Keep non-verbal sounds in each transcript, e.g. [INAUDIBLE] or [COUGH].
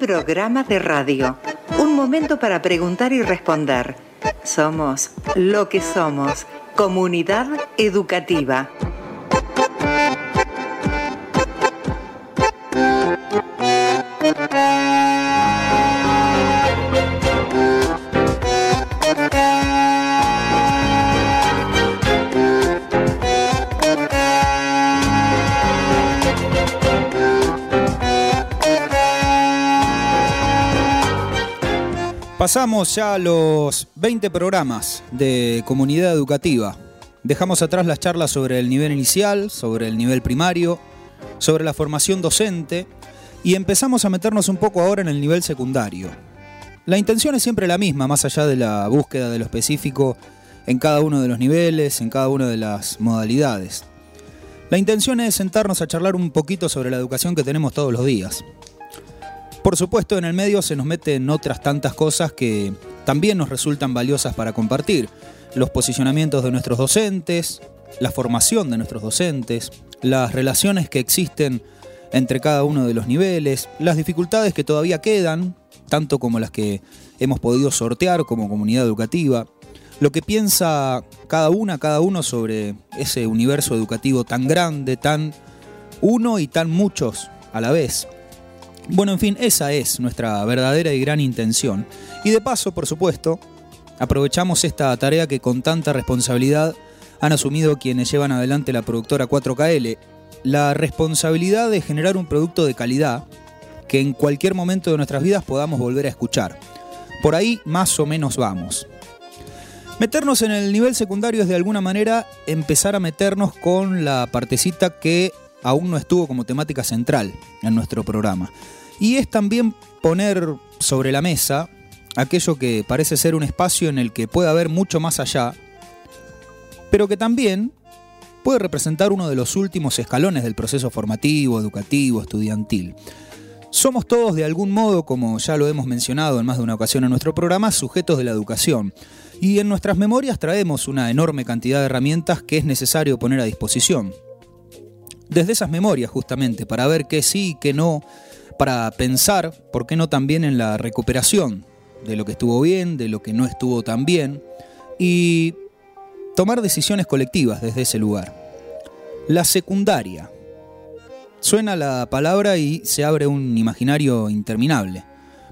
programa de radio. Un momento para preguntar y responder. Somos lo que somos. Comunidad educativa. Pasamos ya los 20 programas de comunidad educativa. Dejamos atrás las charlas sobre el nivel inicial, sobre el nivel primario, sobre la formación docente y empezamos a meternos un poco ahora en el nivel secundario. La intención es siempre la misma, más allá de la búsqueda de lo específico en cada uno de los niveles, en cada una de las modalidades. La intención es sentarnos a charlar un poquito sobre la educación que tenemos todos los días. Por supuesto, en el medio se nos meten otras tantas cosas que también nos resultan valiosas para compartir. Los posicionamientos de nuestros docentes, la formación de nuestros docentes, las relaciones que existen entre cada uno de los niveles, las dificultades que todavía quedan, tanto como las que hemos podido sortear como comunidad educativa, lo que piensa cada una, cada uno sobre ese universo educativo tan grande, tan uno y tan muchos a la vez. Bueno, en fin, esa es nuestra verdadera y gran intención. Y de paso, por supuesto, aprovechamos esta tarea que con tanta responsabilidad han asumido quienes llevan adelante la productora 4KL, la responsabilidad de generar un producto de calidad que en cualquier momento de nuestras vidas podamos volver a escuchar. Por ahí más o menos vamos. Meternos en el nivel secundario es de alguna manera empezar a meternos con la partecita que aún no estuvo como temática central en nuestro programa. Y es también poner sobre la mesa aquello que parece ser un espacio en el que puede haber mucho más allá, pero que también puede representar uno de los últimos escalones del proceso formativo, educativo, estudiantil. Somos todos de algún modo, como ya lo hemos mencionado en más de una ocasión en nuestro programa, sujetos de la educación. Y en nuestras memorias traemos una enorme cantidad de herramientas que es necesario poner a disposición desde esas memorias justamente, para ver qué sí, qué no, para pensar, ¿por qué no también en la recuperación de lo que estuvo bien, de lo que no estuvo tan bien, y tomar decisiones colectivas desde ese lugar. La secundaria. Suena la palabra y se abre un imaginario interminable.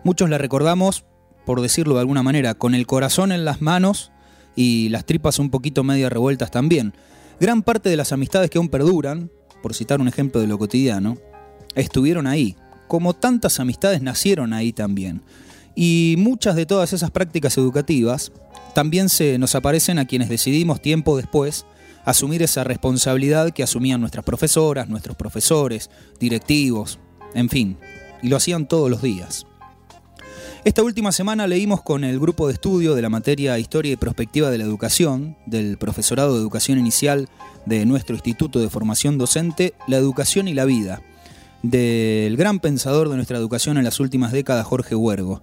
Muchos la recordamos, por decirlo de alguna manera, con el corazón en las manos y las tripas un poquito medio revueltas también. Gran parte de las amistades que aún perduran, por citar un ejemplo de lo cotidiano, estuvieron ahí, como tantas amistades nacieron ahí también. Y muchas de todas esas prácticas educativas también se nos aparecen a quienes decidimos tiempo después asumir esa responsabilidad que asumían nuestras profesoras, nuestros profesores, directivos, en fin, y lo hacían todos los días. Esta última semana leímos con el grupo de estudio de la materia Historia y Prospectiva de la Educación, del Profesorado de Educación Inicial de nuestro Instituto de Formación Docente, La Educación y la Vida, del gran pensador de nuestra educación en las últimas décadas, Jorge Huergo.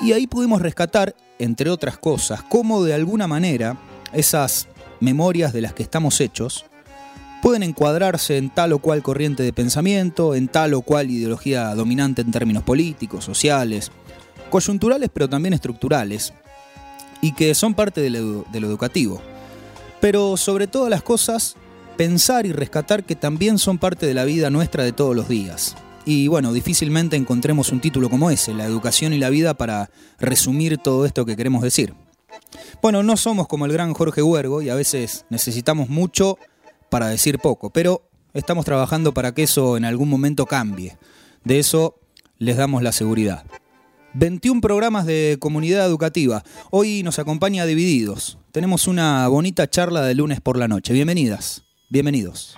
Y ahí pudimos rescatar, entre otras cosas, cómo de alguna manera esas memorias de las que estamos hechos pueden encuadrarse en tal o cual corriente de pensamiento, en tal o cual ideología dominante en términos políticos, sociales, coyunturales pero también estructurales, y que son parte de lo, educativo. Pero sobre todas las cosas, pensar y rescatar que también son parte de la vida nuestra de todos los días. Y bueno, difícilmente encontremos un título como ese, la educación y la vida, para resumir todo esto que queremos decir. Bueno, no somos como el gran Jorge Huergo y a veces necesitamos mucho para decir poco, pero estamos trabajando para que eso en algún momento cambie. De eso les damos la seguridad. 21 programas de comunidad educativa. Hoy nos acompaña Divididos. Tenemos una bonita charla de lunes por la noche. Bienvenidas, bienvenidos.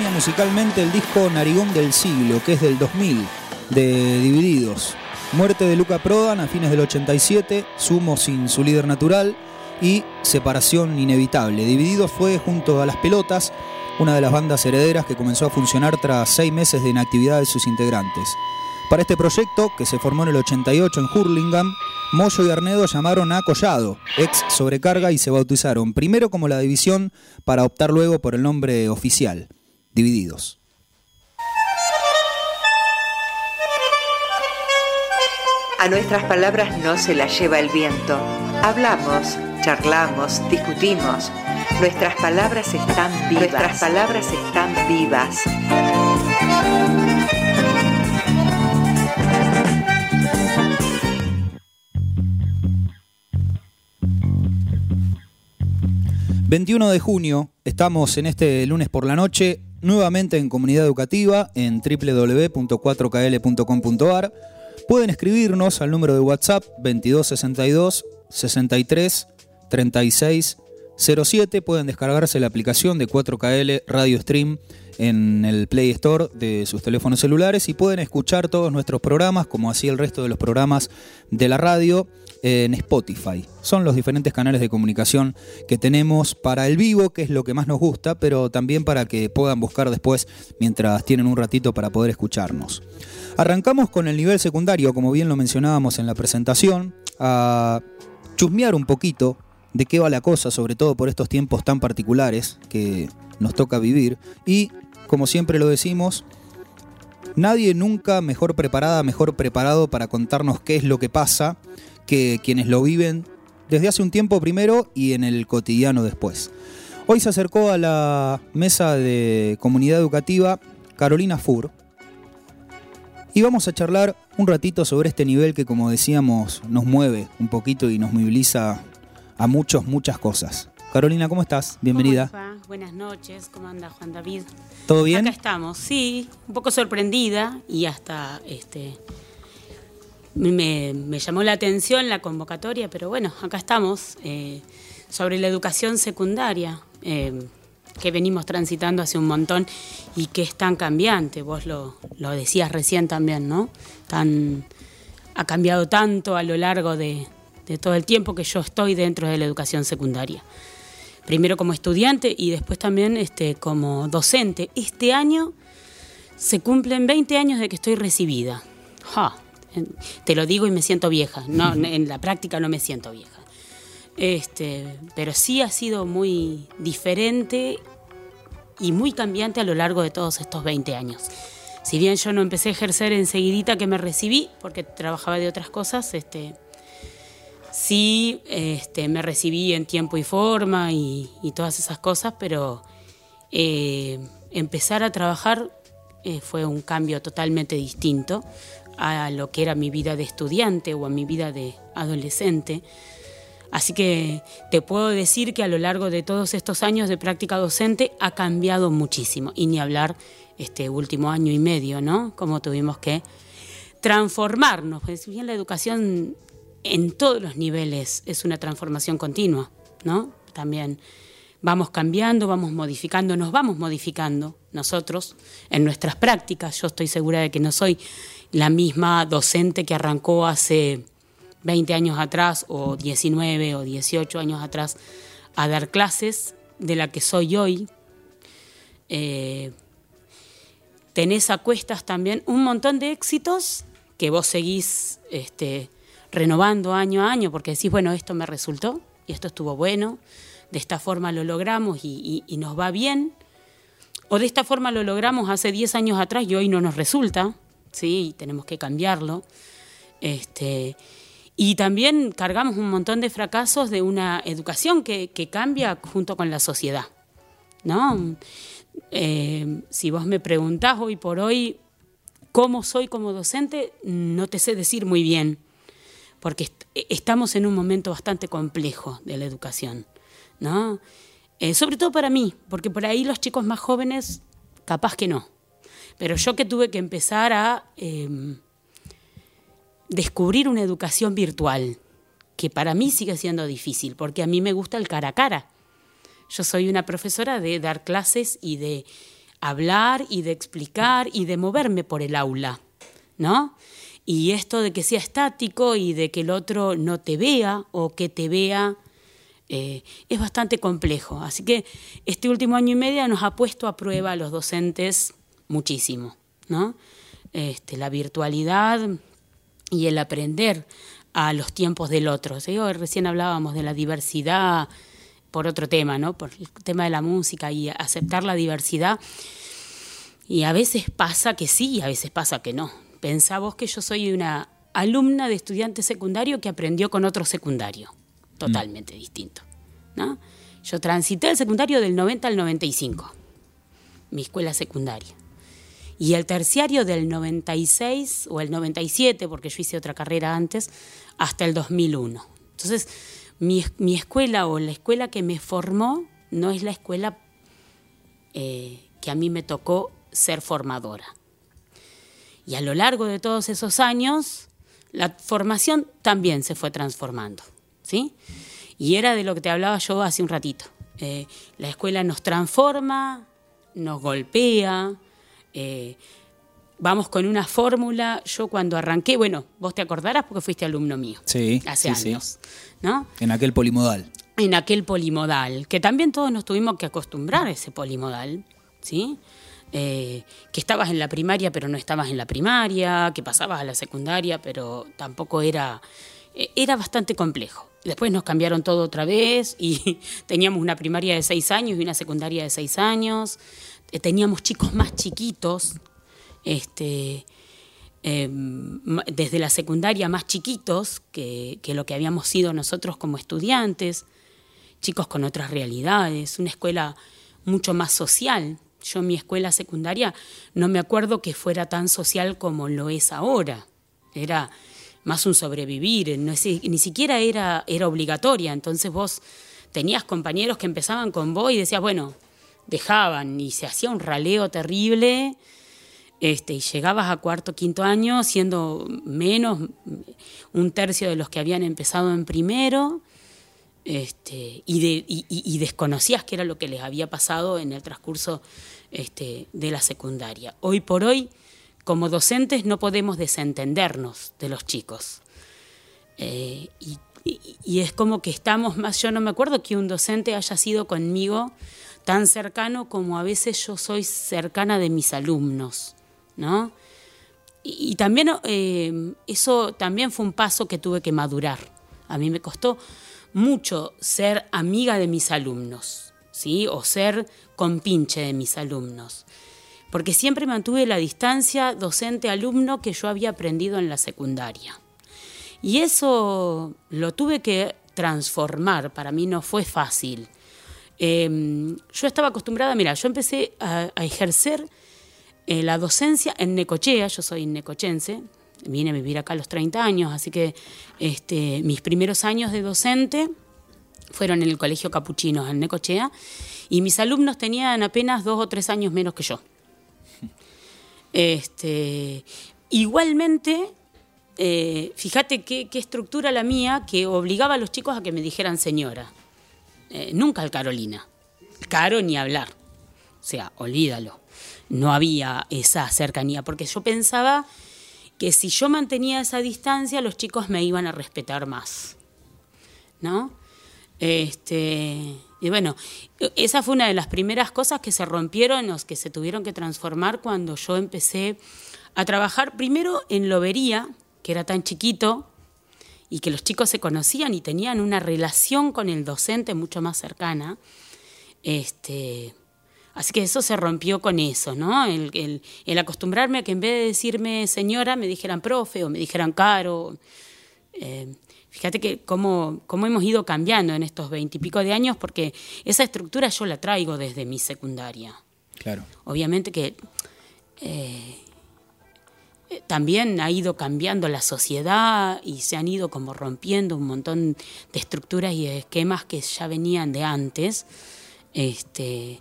Musicalmente el disco Narigón del Siglo, que es del 2000, de Divididos. Muerte de Luca Prodan a fines del 87, Sumo sin su líder natural y Separación inevitable. Divididos fue junto a Las Pelotas, una de las bandas herederas que comenzó a funcionar tras seis meses de inactividad de sus integrantes. Para este proyecto, que se formó en el 88 en Hurlingham, Moyo y Arnedo llamaron a Collado, ex Sobrecarga, y se bautizaron primero como la división para optar luego por el nombre oficial, Divididos. A nuestras palabras no se las lleva el viento. Hablamos, charlamos, discutimos. Nuestras palabras están vivas. Nuestras palabras están vivas. 21 de junio, estamos en este lunes por la noche, nuevamente en comunidad educativa en www.4kl.com.ar. Pueden escribirnos al número de WhatsApp 2262 63 36 07. Pueden descargarse la aplicación de 4KL Radio Stream en el Play Store de sus teléfonos celulares y pueden escuchar todos nuestros programas, como así el resto de los programas de la radio, en Spotify. Son los diferentes canales de comunicación que tenemos para el vivo, que es lo que más nos gusta, pero también para que puedan buscar después mientras tienen un ratito para poder escucharnos. Arrancamos con el nivel secundario, como bien lo mencionábamos en la presentación, a chusmear un poquito de qué va la cosa, sobre todo por estos tiempos tan particulares que nos toca vivir. Y, como siempre lo decimos, nadie nunca mejor preparada, mejor preparado para contarnos qué es lo que pasa que quienes lo viven desde hace un tiempo primero y en el cotidiano después. Hoy se acercó a la mesa de comunidad educativa Carolina Fur y vamos a charlar un ratito sobre este nivel que como decíamos nos mueve un poquito y nos moviliza a muchos, muchas cosas. Carolina, ¿cómo estás? Bienvenida. Buenas noches, ¿cómo anda Juan David? ¿Todo bien? Acá estamos, sí, un poco sorprendida y hasta este me, llamó la atención la convocatoria, pero bueno, acá estamos eh, sobre la educación secundaria. Eh, que venimos transitando hace un montón y que es tan cambiante, vos lo, lo decías recién también, ¿no? Tan, ha cambiado tanto a lo largo de, de todo el tiempo que yo estoy dentro de la educación secundaria. Primero como estudiante y después también este, como docente. Este año se cumplen 20 años de que estoy recibida. Te lo digo y me siento vieja. No, en la práctica no me siento vieja. Este, pero sí ha sido muy diferente y muy cambiante a lo largo de todos estos 20 años. Si bien yo no empecé a ejercer enseguidita que me recibí, porque trabajaba de otras cosas, este, Sí, este, me recibí en tiempo y forma y, todas esas cosas, pero eh, empezar a trabajar eh, fue un cambio totalmente distinto a lo que era mi vida de estudiante o a mi vida de adolescente. Así que te puedo decir que a lo largo de todos estos años de práctica docente ha cambiado muchísimo. Y ni hablar este último año y medio, ¿no? Como tuvimos que transformarnos. Pues bien la educación en todos los niveles es una transformación continua, ¿no? También vamos cambiando, vamos modificando, nos vamos modificando nosotros en nuestras prácticas. Yo estoy segura de que no soy la misma docente que arrancó hace 20 años atrás o 19 o 18 años atrás a dar clases de la que soy hoy. Eh, tenés a cuestas también un montón de éxitos que vos seguís este, renovando año a año porque decís, bueno, esto me resultó y esto estuvo bueno, de esta forma lo logramos y, nos va bien, o de esta forma lo logramos hace 10 años atrás y hoy no nos resulta, ¿sí? tenemos que cambiarlo. Este, y también cargamos un montón de fracasos de una educación que, cambia junto con la sociedad. ¿no? Eh, si vos me preguntás hoy por hoy cómo soy como docente, no te sé decir muy bien porque estamos en un momento bastante complejo de la educación, ¿no? Eh, sobre todo para mí, porque por ahí los chicos más jóvenes, capaz que no. Pero yo que tuve que empezar a em, descubrir una educación virtual, que para mí sigue siendo difícil, porque a mí me gusta el cara a cara. Yo soy una profesora de dar clases y de hablar y de explicar y de moverme por el aula, ¿no? Y esto de que sea estático y de que el otro no te vea o que te vea eh, es bastante complejo. Así que este último año y medio nos ha puesto a prueba a los docentes muchísimo, ¿no? Este, la virtualidad y el aprender a los tiempos del otro. recién hablábamos de la diversidad por otro tema, ¿no? Por el tema de la música y aceptar la diversidad. Y a veces pasa que sí y a veces pasa que no. Pensá vos que yo soy una alumna de estudiante secundario que aprendió con otro secundario, totalmente distinto, ¿no? Yo transité el secundario del 90 al 95, mi escuela secundaria. Y el terciario del 96 o el 97, porque yo hice otra carrera antes, hasta el 2001. Entonces, mi, escuela o la escuela que me formó no es la escuela eh, que a mí me tocó ser formadora. Y a lo largo de todos esos años, la formación también se fue transformando. ¿sí? Y era de lo que te hablaba yo hace un ratito. Eh, la escuela nos transforma, nos golpea, eh, vamos con una fórmula. Yo cuando arranqué, bueno, vos te acordarás porque fuiste alumno mío. Sí. Hace años. ¿no? En aquel polimodal. En aquel polimodal, que también todos nos tuvimos que acostumbrar a ese polimodal, ¿sí? Eh, que estabas en la primaria pero no estabas en la primaria, que pasabas a la secundaria pero tampoco era... Eh, era bastante complejo. Después nos cambiaron todo otra vez y [LAUGHS] teníamos una primaria de seis años y una secundaria de seis años. Eh, teníamos chicos más chiquitos, este, em, desde la secundaria más chiquitos que, lo que habíamos sido nosotros como estudiantes, chicos con otras realidades, una escuela mucho más social. Yo en mi escuela secundaria no me acuerdo que fuera tan social como lo es ahora. Era más un sobrevivir, ni siquiera era, era obligatoria. Entonces vos tenías compañeros que empezaban con vos y decías, bueno, dejaban y se hacía un raleo terrible este, y llegabas a cuarto, quinto año siendo menos, un tercio de los que habían empezado en primero, este, y, desconocías qué era lo que les había pasado en el transcurso este, de la secundaria. Hoy por hoy, como docentes, no podemos desentendernos de los chicos. Eh, y, y es como que estamos más, yo no me acuerdo que un docente haya sido conmigo tan cercano como a veces yo soy cercana de mis alumnos. ¿no? Y, también eh, eso también fue un paso que tuve que madurar. A mí me costó mucho ser amiga de mis alumnos, ¿sí? O ser compinche de mis alumnos. Porque siempre mantuve la distancia docente-alumno que yo había aprendido en la secundaria. Y eso lo tuve que transformar, para mí no fue fácil. Em, yo estaba acostumbrada, mira, yo empecé a ejercer eh, la docencia en Necochea, yo soy necochense, vine a vivir acá a los 30 años, así que este, mis primeros años de docente fueron en el Colegio Capuchinos en Necochea y mis alumnos tenían apenas dos o tres años menos que yo. Este, igualmente, eh, fíjate qué, estructura la mía que obligaba a los chicos a que me dijeran señora. Eh, nunca al Carolina. Caro ni hablar. O sea, olvídalo no había esa cercanía, porque yo pensaba que si yo mantenía esa distancia, los chicos me iban a respetar más. ¿No? Este, y bueno, esa fue una de las primeras cosas que se rompieron, o que se tuvieron que transformar cuando yo empecé a trabajar primero en lobería, que era tan chiquito, y que los chicos se conocían y tenían una relación con el docente mucho más cercana. Este, Así que eso se rompió con eso, ¿no? El, acostumbrarme a que en vez de decirme señora, me dijeran profe o me dijeran caro. Eh, fíjate que cómo, cómo, hemos ido cambiando en estos veintipico de años, porque esa estructura yo la traigo desde mi secundaria. Claro. Obviamente que eh, también ha ido cambiando la sociedad y se han ido como rompiendo un montón de estructuras y esquemas que ya venían de antes. Este,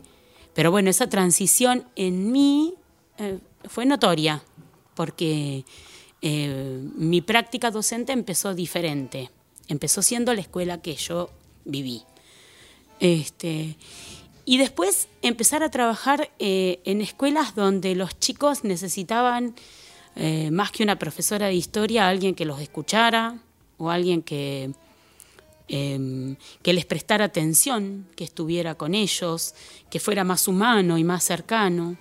pero bueno, esa transición en mí eh, fue notoria, porque eh, mi práctica docente empezó diferente, empezó siendo la escuela que yo viví. Este, y después empezar a trabajar eh, en escuelas donde los chicos necesitaban, eh, más que una profesora de historia, alguien que los escuchara o alguien que, em, que les prestara atención, que estuviera con ellos, que fuera más humano y más cercano.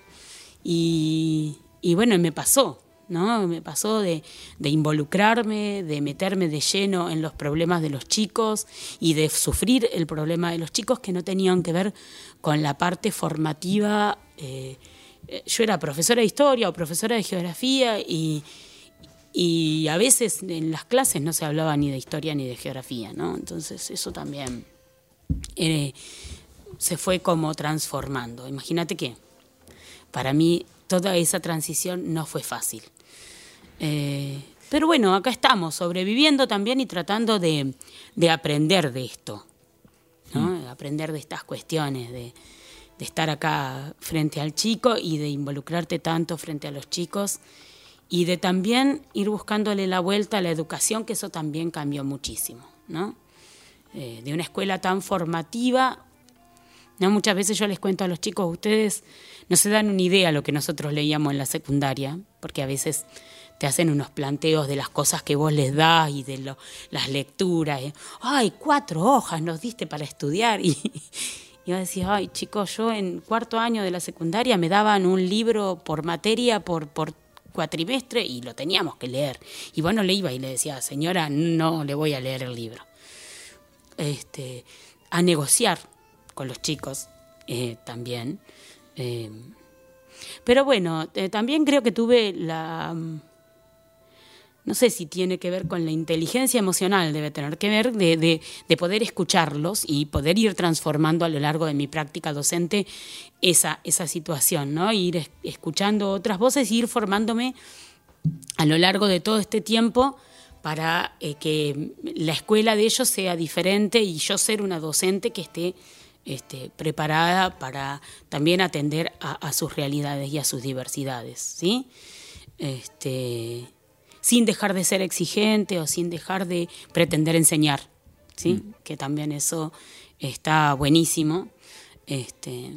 Y, bueno, me pasó. ¿no? Me pasó de, involucrarme, de meterme de lleno en los problemas de los chicos y de sufrir el problema de los chicos que no tenían que ver con la parte formativa. Eh, yo era profesora de historia o profesora de geografía y, y a veces en las clases no se hablaba ni de historia ni de geografía, ¿no? Entonces eso también eh, se fue como transformando. Imagínate que para mí toda esa transición no fue fácil. Eh, pero bueno, acá estamos, sobreviviendo también y tratando de, aprender de esto, ¿no? Mm. aprender de estas cuestiones, de, estar acá frente al chico y de involucrarte tanto frente a los chicos y de también ir buscándole la vuelta a la educación, que eso también cambió muchísimo, ¿no? Eh, de una escuela tan formativa, ¿no? Muchas veces yo les cuento a los chicos, ustedes no se dan una idea de lo que nosotros leíamos en la secundaria, porque a veces te hacen unos planteos de las cosas que vos les das y de las lecturas. ¿eh? Ay, cuatro hojas nos diste para estudiar. [LAUGHS] Y, y a decir, ay, chicos, yo en cuarto año de la secundaria me daban un libro por materia, por, por cuatrimestre, y lo teníamos que leer. Y bueno, le iba y le decía, señora, no le voy a leer el libro. Este, a negociar con los chicos eh, también. Eh, pero bueno, también creo que tuve la no sé si tiene que ver con la inteligencia emocional, debe tener que ver de, poder escucharlos y poder ir transformando a lo largo de mi práctica docente esa, situación, ¿no? Ir escuchando otras voces y ir formándome a lo largo de todo este tiempo para eh, que la escuela de ellos sea diferente y yo ser una docente que esté este, preparada para también atender a, a, sus realidades y a sus diversidades, ¿sí? Este, sin dejar de ser exigente o sin dejar de pretender enseñar, ¿sí? Mm. Que también eso está buenísimo. Este,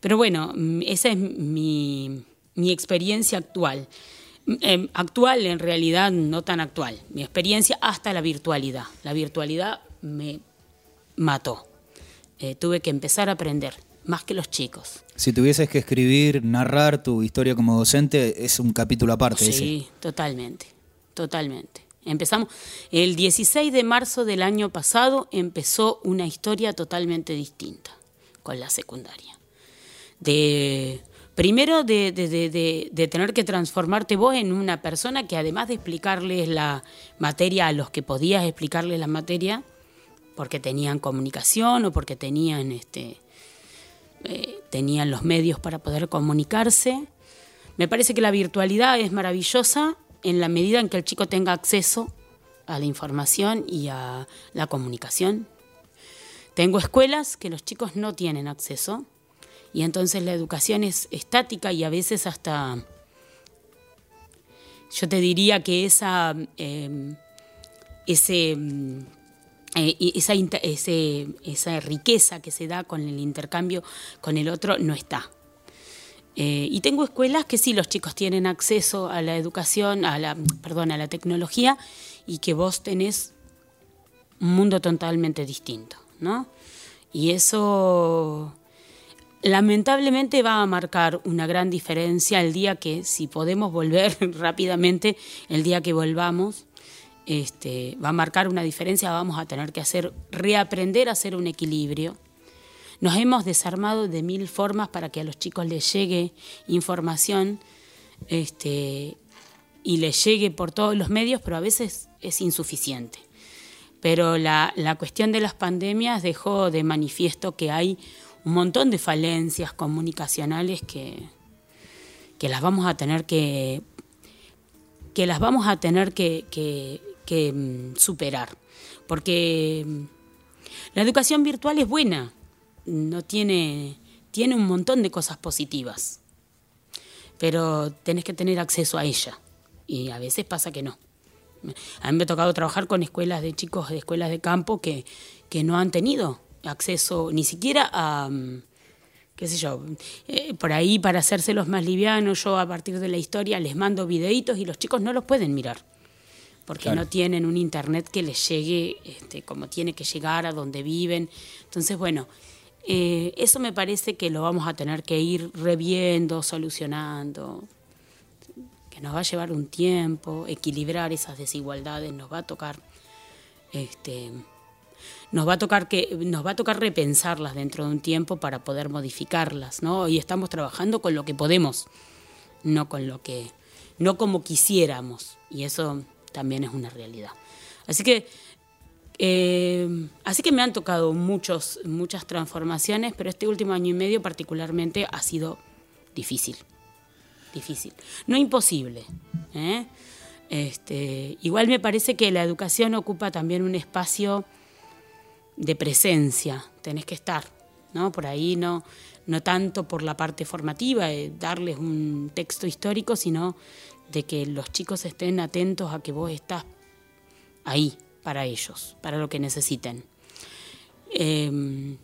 pero bueno, mm, esa es mi, experiencia actual. Em, actual en realidad no tan actual, mi experiencia hasta la virtualidad. La virtualidad me mató. Eh, tuve que empezar a aprender, más que los chicos. Si tuvieses que escribir, narrar tu historia como docente, es un capítulo aparte. Sí, totalmente totalmente. Empezamos el 16 de marzo del año pasado empezó una historia totalmente distinta con la secundaria. De primero de, tener que transformarte vos en una persona que además de explicarles la materia a los que podías explicarles la materia, porque tenían comunicación o porque tenían este eh, tenían los medios para poder comunicarse. Me parece que la virtualidad es maravillosa en la medida en que el chico tenga acceso a la información y a la comunicación. Tengo escuelas que los chicos no tienen acceso y entonces la educación es estática y a veces hasta, yo te diría que esa, em, eh, esa, esa riqueza que se da con el intercambio con el otro no está. Eh, y tengo escuelas que sí, los chicos tienen acceso a la educación, a la, perdón, a la tecnología y que vos tenés un mundo totalmente distinto, ¿no? Y eso lamentablemente va a marcar una gran diferencia el día que, si podemos volver [LAUGHS] rápidamente, el día que volvamos, este, va a marcar una diferencia, vamos a tener que hacer, reaprender a hacer un equilibrio nos hemos desarmado de mil formas para que a los chicos les llegue información este, y les llegue por todos los medios, pero a veces es insuficiente. Pero la, cuestión de las pandemias dejó de manifiesto que hay un montón de falencias comunicacionales que, que las vamos a tener que que las vamos a tener que, que mm, superar. Porque mm, la educación virtual es buena, no tiene, tiene un montón de cosas positivas, pero tenés que tener acceso a ella y a veces pasa que no. A mí me ha tocado trabajar con escuelas de chicos de escuelas de campo que, que no han tenido acceso ni siquiera a, qué sé yo, eh, por ahí para hacérselos más livianos, yo a partir de la historia les mando videitos y los chicos no los pueden mirar, porque no tienen un internet que les llegue este, como tiene que llegar a donde viven. Entonces, bueno, eh, eso me parece que lo vamos a tener que ir reviendo, solucionando, que nos va a llevar un tiempo, equilibrar esas desigualdades, nos va a tocar, este, nos va a tocar que, nos va a tocar repensarlas dentro de un tiempo para poder modificarlas, ¿no? Y estamos trabajando con lo que podemos, no con lo que, no como quisiéramos, y eso también es una realidad. Así que eh, así que me han tocado muchos, muchas transformaciones, pero este último año y medio particularmente ha sido difícil difícil. No imposible. ¿eh? Este, igual me parece que la educación ocupa también un espacio de presencia, tenés que estar, ¿no? Por ahí no, no tanto por la parte formativa, de darles un texto histórico, sino de que los chicos estén atentos a que vos estás ahí para ellos, para lo que necesiten. Em,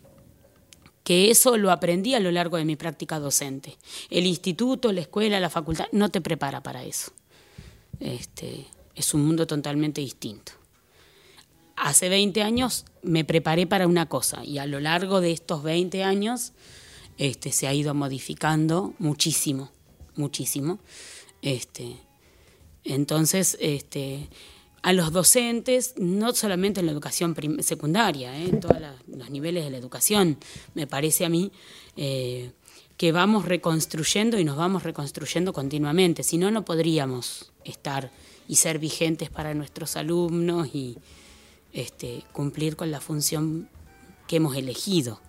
que eso lo aprendí a lo largo de mi práctica docente. El instituto, la escuela, la facultad no te prepara para eso. Este, es un mundo totalmente distinto. Hace 20 años me preparé para una cosa y a lo largo de estos 20 años este, se ha ido modificando muchísimo, muchísimo. Este, entonces, este, a los docentes, no solamente en la educación secundaria, ¿eh? en todos los niveles de la educación, me parece a mí eh, que vamos reconstruyendo y nos vamos reconstruyendo continuamente, si no, no podríamos estar y ser vigentes para nuestros alumnos y este, cumplir con la función que hemos elegido.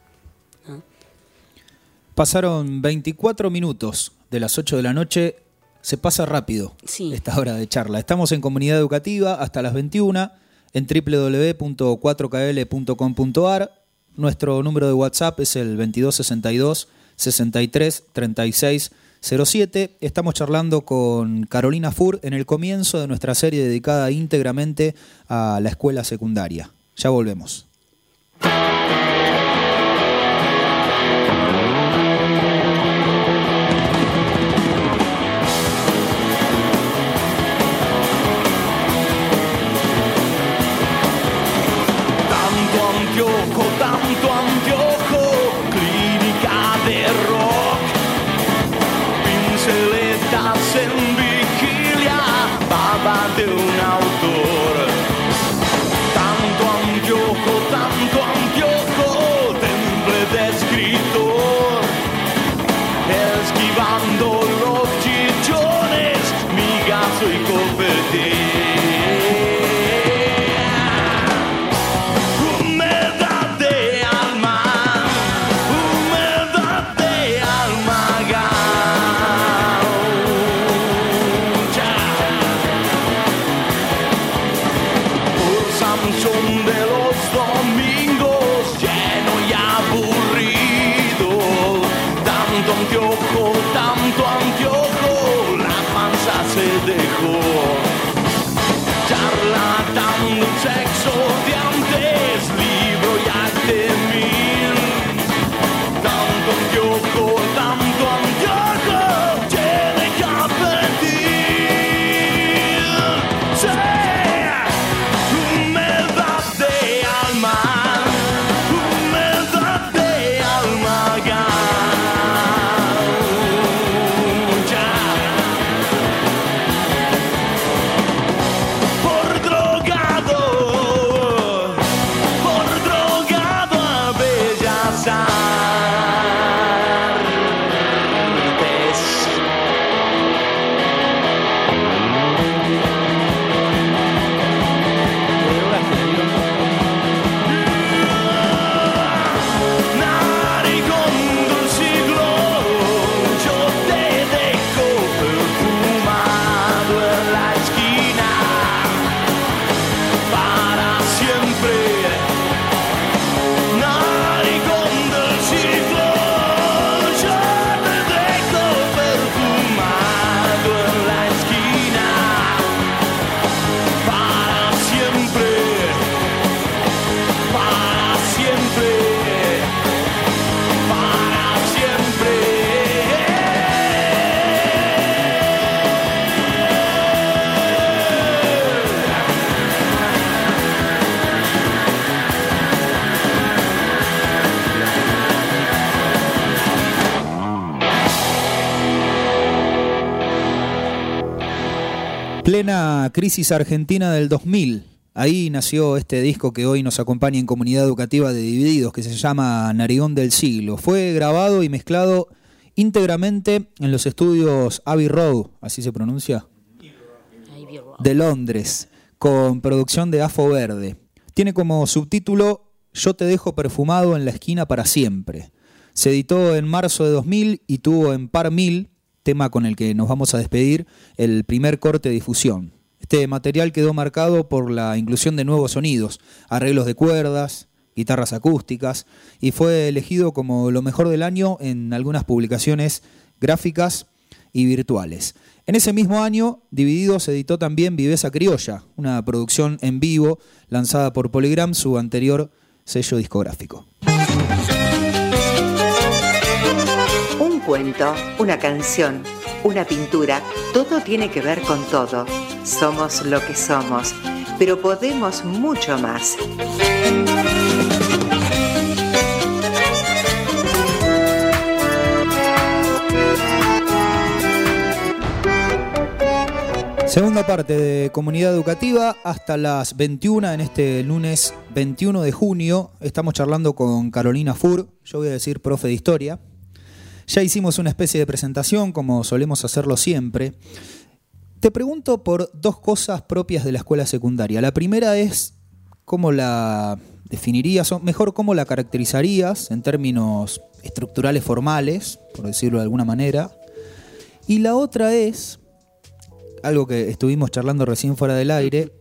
Pasaron 24 minutos de las 8 de la noche se pasa rápido esta hora de charla. Estamos en comunidad educativa hasta las 21 en www.4kl.com.ar. Nuestro número de WhatsApp es el 2262 63 36 07. Estamos charlando con Carolina Fur en el comienzo de nuestra serie dedicada íntegramente a la escuela secundaria. Ya volvemos. Crisis argentina del 2000. Ahí nació este disco que hoy nos acompaña en comunidad educativa de Divididos, que se llama Narigón del Siglo. Fue grabado y mezclado íntegramente en los estudios Abbey Road, así se pronuncia, de Londres, con producción de AFO Verde. Tiene como subtítulo Yo te dejo perfumado en la esquina para siempre. Se editó en marzo de 2000 y tuvo en par mil, tema con el que nos vamos a despedir, el primer corte de difusión. Este material quedó marcado por la inclusión de nuevos sonidos, arreglos de cuerdas, guitarras acústicas, y fue elegido como lo mejor del año en algunas publicaciones gráficas y virtuales. En ese mismo año, Divididos editó también Viveza Criolla, una producción en vivo lanzada por Polygram, su anterior sello discográfico. Un cuento, una canción, una pintura, todo tiene que ver con todo. Somos lo que somos, pero podemos mucho más. Segunda parte de Comunidad Educativa hasta las 21 en este lunes 21 de junio. Estamos charlando con Carolina Fur, yo voy a decir profe de historia. Ya hicimos una especie de presentación como solemos hacerlo siempre. Te pregunto por dos cosas propias de la escuela secundaria. La primera es cómo la definirías, o mejor cómo la caracterizarías en términos estructurales formales, por decirlo de alguna manera. Y la otra es algo que estuvimos charlando recién fuera del aire,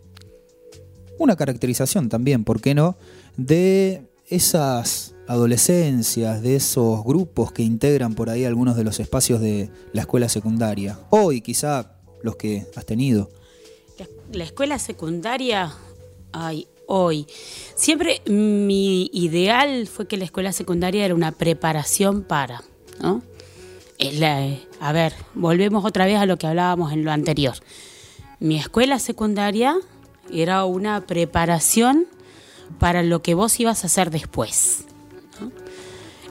una caracterización también, ¿por qué no?, de esas adolescencias, de esos grupos que integran por ahí algunos de los espacios de la escuela secundaria. Hoy quizá los que has tenido. La, escuela secundaria, ay, hoy. Siempre mi ideal fue que la escuela secundaria era una preparación para, ¿no? a ver, volvemos otra vez a lo que hablábamos en lo anterior. Mi escuela secundaria era una preparación para lo que vos ibas a hacer después.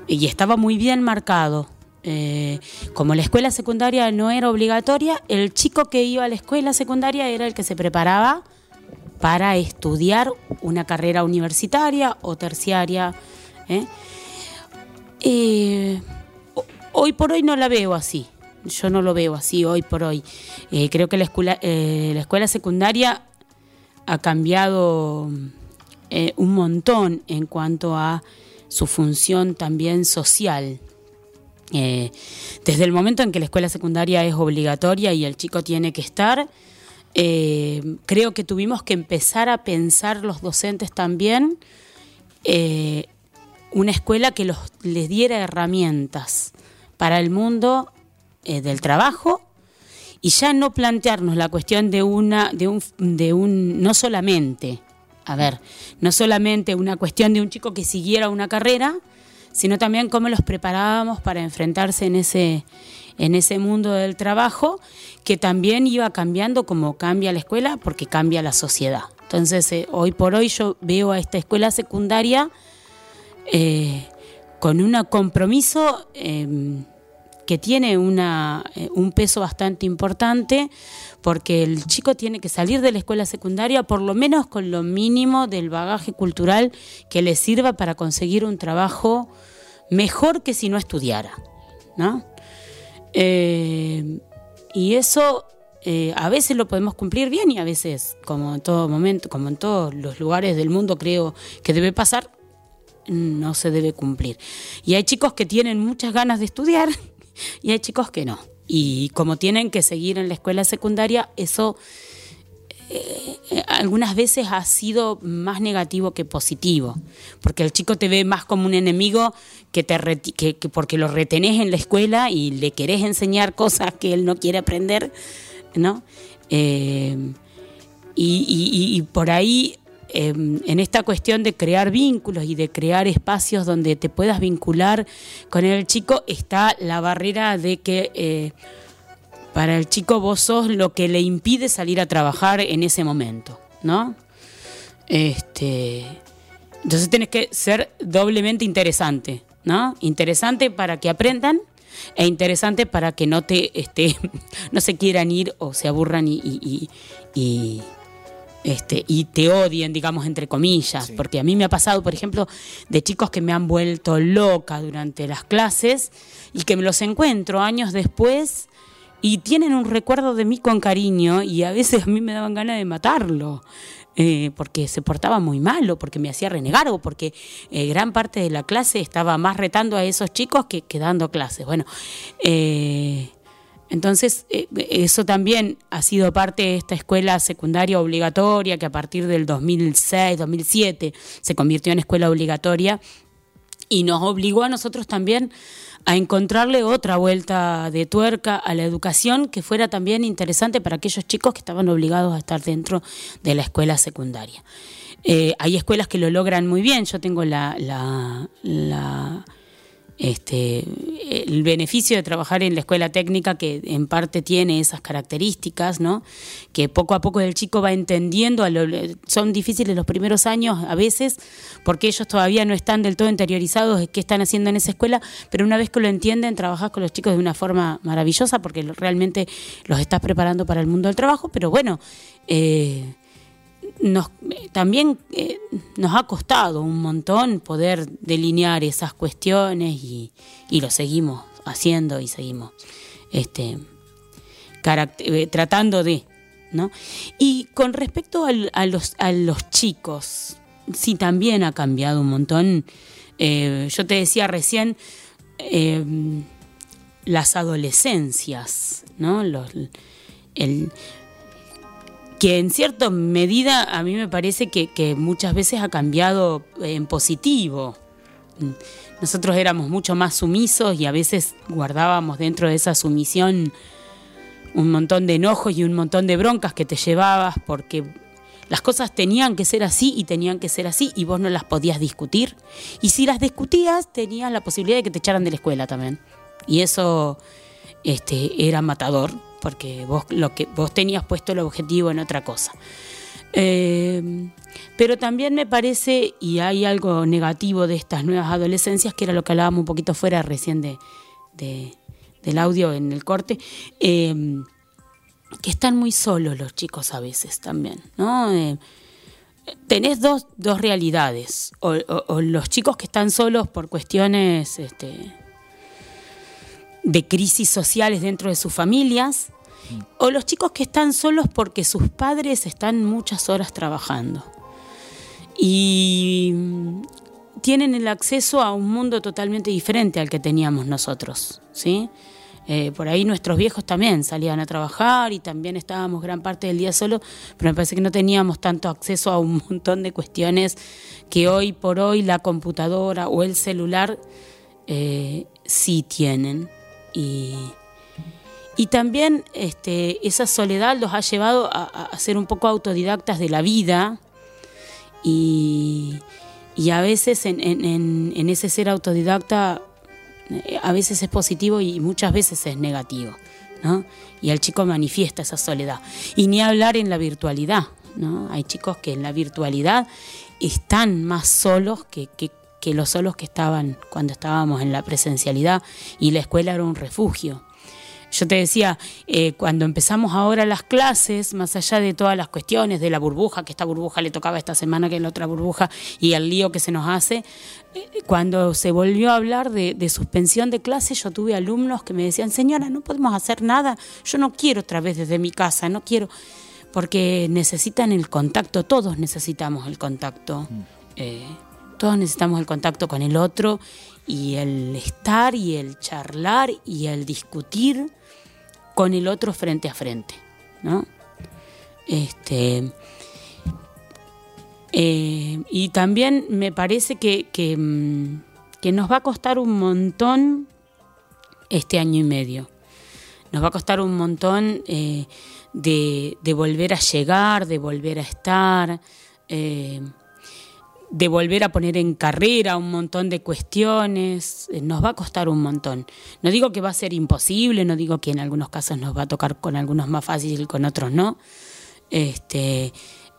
Y estaba muy bien marcado. Eh, como la escuela secundaria no era obligatoria, el chico que iba a la escuela secundaria era el que se preparaba para estudiar una carrera universitaria o terciaria. ¿eh? Eh, Hoy por hoy no la veo así. Yo no lo veo así hoy por hoy. Creo que la escuela, la escuela secundaria ha cambiado un montón en cuanto a su función también social. Desde el momento en que la escuela secundaria es obligatoria y el chico tiene que estar, creo que tuvimos que empezar a pensar los docentes también una escuela que los, les diera herramientas para el mundo eh, del trabajo y ya no plantearnos la cuestión de una, de un, de un, no solamente, a ver, no solamente una cuestión de un chico que siguiera una carrera, sino también cómo los preparábamos para enfrentarse en ese, en ese mundo del trabajo, que también iba cambiando como cambia la escuela, porque cambia la sociedad. Entonces, eh, hoy por hoy yo veo a esta escuela secundaria eh, con un compromiso em, que tiene una, eh, un peso bastante importante porque el chico tiene que salir de la escuela secundaria por lo menos con lo mínimo del bagaje cultural que le sirva para conseguir un trabajo mejor que si no estudiara. ¿no? Eh, y eso eh, a veces lo podemos cumplir bien y a veces, como en todo momento, como en todos los lugares del mundo creo que debe pasar, no se debe cumplir. Y hay chicos que tienen muchas ganas de estudiar y hay chicos que no. Y como tienen que seguir en la escuela secundaria, eso eh, algunas veces ha sido más negativo que positivo, porque el chico te ve más como un enemigo que, te que, porque lo retenés en la escuela y le querés enseñar cosas que él no quiere aprender, ¿no? Eh, y, por ahí Em, en esta cuestión de crear vínculos y de crear espacios donde te puedas vincular con el chico, está la barrera de que eh, para el chico vos sos lo que le impide salir a trabajar en ese momento, ¿no? Este, entonces tenés que ser doblemente interesante, ¿no? Interesante para que aprendan, e interesante para que no te este, [LAUGHS] no se quieran ir o se aburran y, y, este, y te odien, digamos, entre comillas. Porque a mí me ha pasado, por ejemplo, de chicos que me han vuelto loca durante las clases y que me los encuentro años después y tienen un recuerdo de mí con cariño y a veces a mí me daban ganas de matarlo. Eh, porque se portaba muy mal o porque me hacía renegar o porque eh, gran parte de la clase estaba más retando a esos chicos que, que dando clases. Bueno, eh, entonces eso también ha sido parte de esta escuela secundaria obligatoria que a partir del 2006, 2007 se convirtió en escuela obligatoria y nos obligó a nosotros también a encontrarle otra vuelta de tuerca a la educación que fuera también interesante para aquellos chicos que estaban obligados a estar dentro de la escuela secundaria. Eh, hay escuelas que lo logran muy bien, yo tengo la, la este, el beneficio de trabajar en la escuela técnica que en parte tiene esas características, ¿no? que poco a poco el chico va entendiendo, son difíciles los primeros años a veces porque ellos todavía no están del todo interiorizados de qué están haciendo en esa escuela, pero una vez que lo entienden, trabajas con los chicos de una forma maravillosa porque realmente los estás preparando para el mundo del trabajo, pero bueno, eh, nos, también eh, nos ha costado un montón poder delinear esas cuestiones y, lo seguimos haciendo y seguimos este, eh, tratando de. ¿no? Y con respecto a, los, a los chicos, sí también ha cambiado un montón. Eh, yo te decía recién las adolescencias, ¿no? Los, el, que en cierta medida a mí me parece que, muchas veces ha cambiado en positivo. Nosotros éramos mucho más sumisos y a veces guardábamos dentro de esa sumisión un montón de enojos y un montón de broncas que te llevabas porque las cosas tenían que ser así y tenían que ser así y vos no las podías discutir. Y si las discutías tenías la posibilidad de que te echaran de la escuela también. Y eso este, era matador porque vos, lo que, vos tenías puesto el objetivo en otra cosa. Eh, pero también me parece, y hay algo negativo de estas nuevas adolescencias, que era lo que hablábamos un poquito fuera recién de, del audio en el corte, eh, que están muy solos los chicos a veces también, ¿no? Eh, tenés dos, dos realidades, o, o, los chicos que están solos por cuestiones este, de crisis sociales dentro de sus familias, o los chicos que están solos porque sus padres están muchas horas trabajando y tienen el acceso a un mundo totalmente diferente al que teníamos nosotros, ¿sí? Eh, por ahí nuestros viejos también salían a trabajar y también estábamos gran parte del día solo, pero me parece que no teníamos tanto acceso a un montón de cuestiones que hoy por hoy la computadora o el celular eh, sí tienen. Y, y también este, esa soledad los ha llevado a, ser un poco autodidactas de la vida y, a veces en, ese ser autodidacta eh, a veces es positivo y muchas veces es negativo. ¿no? Y el chico manifiesta esa soledad. Y ni hablar en la virtualidad. ¿no? Hay chicos que en la virtualidad están más solos que, que los solos que estaban cuando estábamos en la presencialidad y la escuela era un refugio. Yo te decía, eh, cuando empezamos ahora las clases, más allá de todas las cuestiones de la burbuja, que esta burbuja le tocaba esta semana que la otra burbuja y el lío que se nos hace, eh, cuando se volvió a hablar de, de, suspensión de clases, yo tuve alumnos que me decían, señora, no podemos hacer nada, yo no quiero otra vez desde mi casa, no quiero, porque necesitan el contacto, todos necesitamos el contacto. Mm. Eh, todos necesitamos el contacto con el otro y el estar y el charlar y el discutir con el otro frente a frente, ¿no? Este, eh, y también me parece que, mm, que, nos va a costar un montón este año y medio. Nos va a costar un montón eh, de, volver a llegar, de volver a estar. Eh, de volver a poner en carrera un montón de cuestiones, eh, nos va a costar un montón. No digo que va a ser imposible, no digo que en algunos casos nos va a tocar con algunos más fácil y con otros no, este,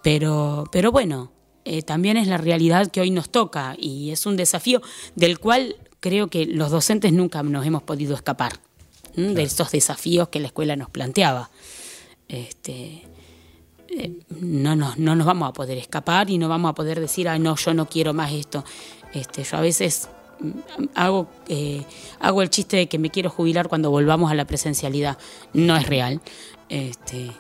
pero, pero bueno, eh, también es la realidad que hoy nos toca y es un desafío del cual creo que los docentes nunca nos hemos podido escapar de esos desafíos que la escuela nos planteaba. Este, no, nos, no nos vamos a poder escapar y no vamos a poder decir, ah, no, yo no quiero más esto. Este, yo a veces mm, hago, eh, hago el chiste de que me quiero jubilar cuando volvamos a la presencialidad. No es real. Este,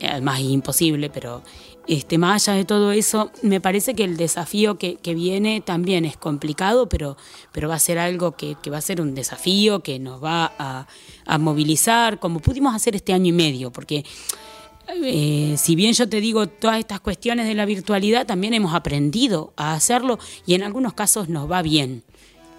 además es imposible, pero este, más allá de todo eso, me parece que el desafío que, viene también es complicado, pero, pero va a ser algo que, va a ser un desafío, que nos va a, a movilizar, como pudimos hacer este año y medio, porque eh, si bien yo te digo todas estas cuestiones de la virtualidad, también hemos aprendido a hacerlo y en algunos casos nos va bien.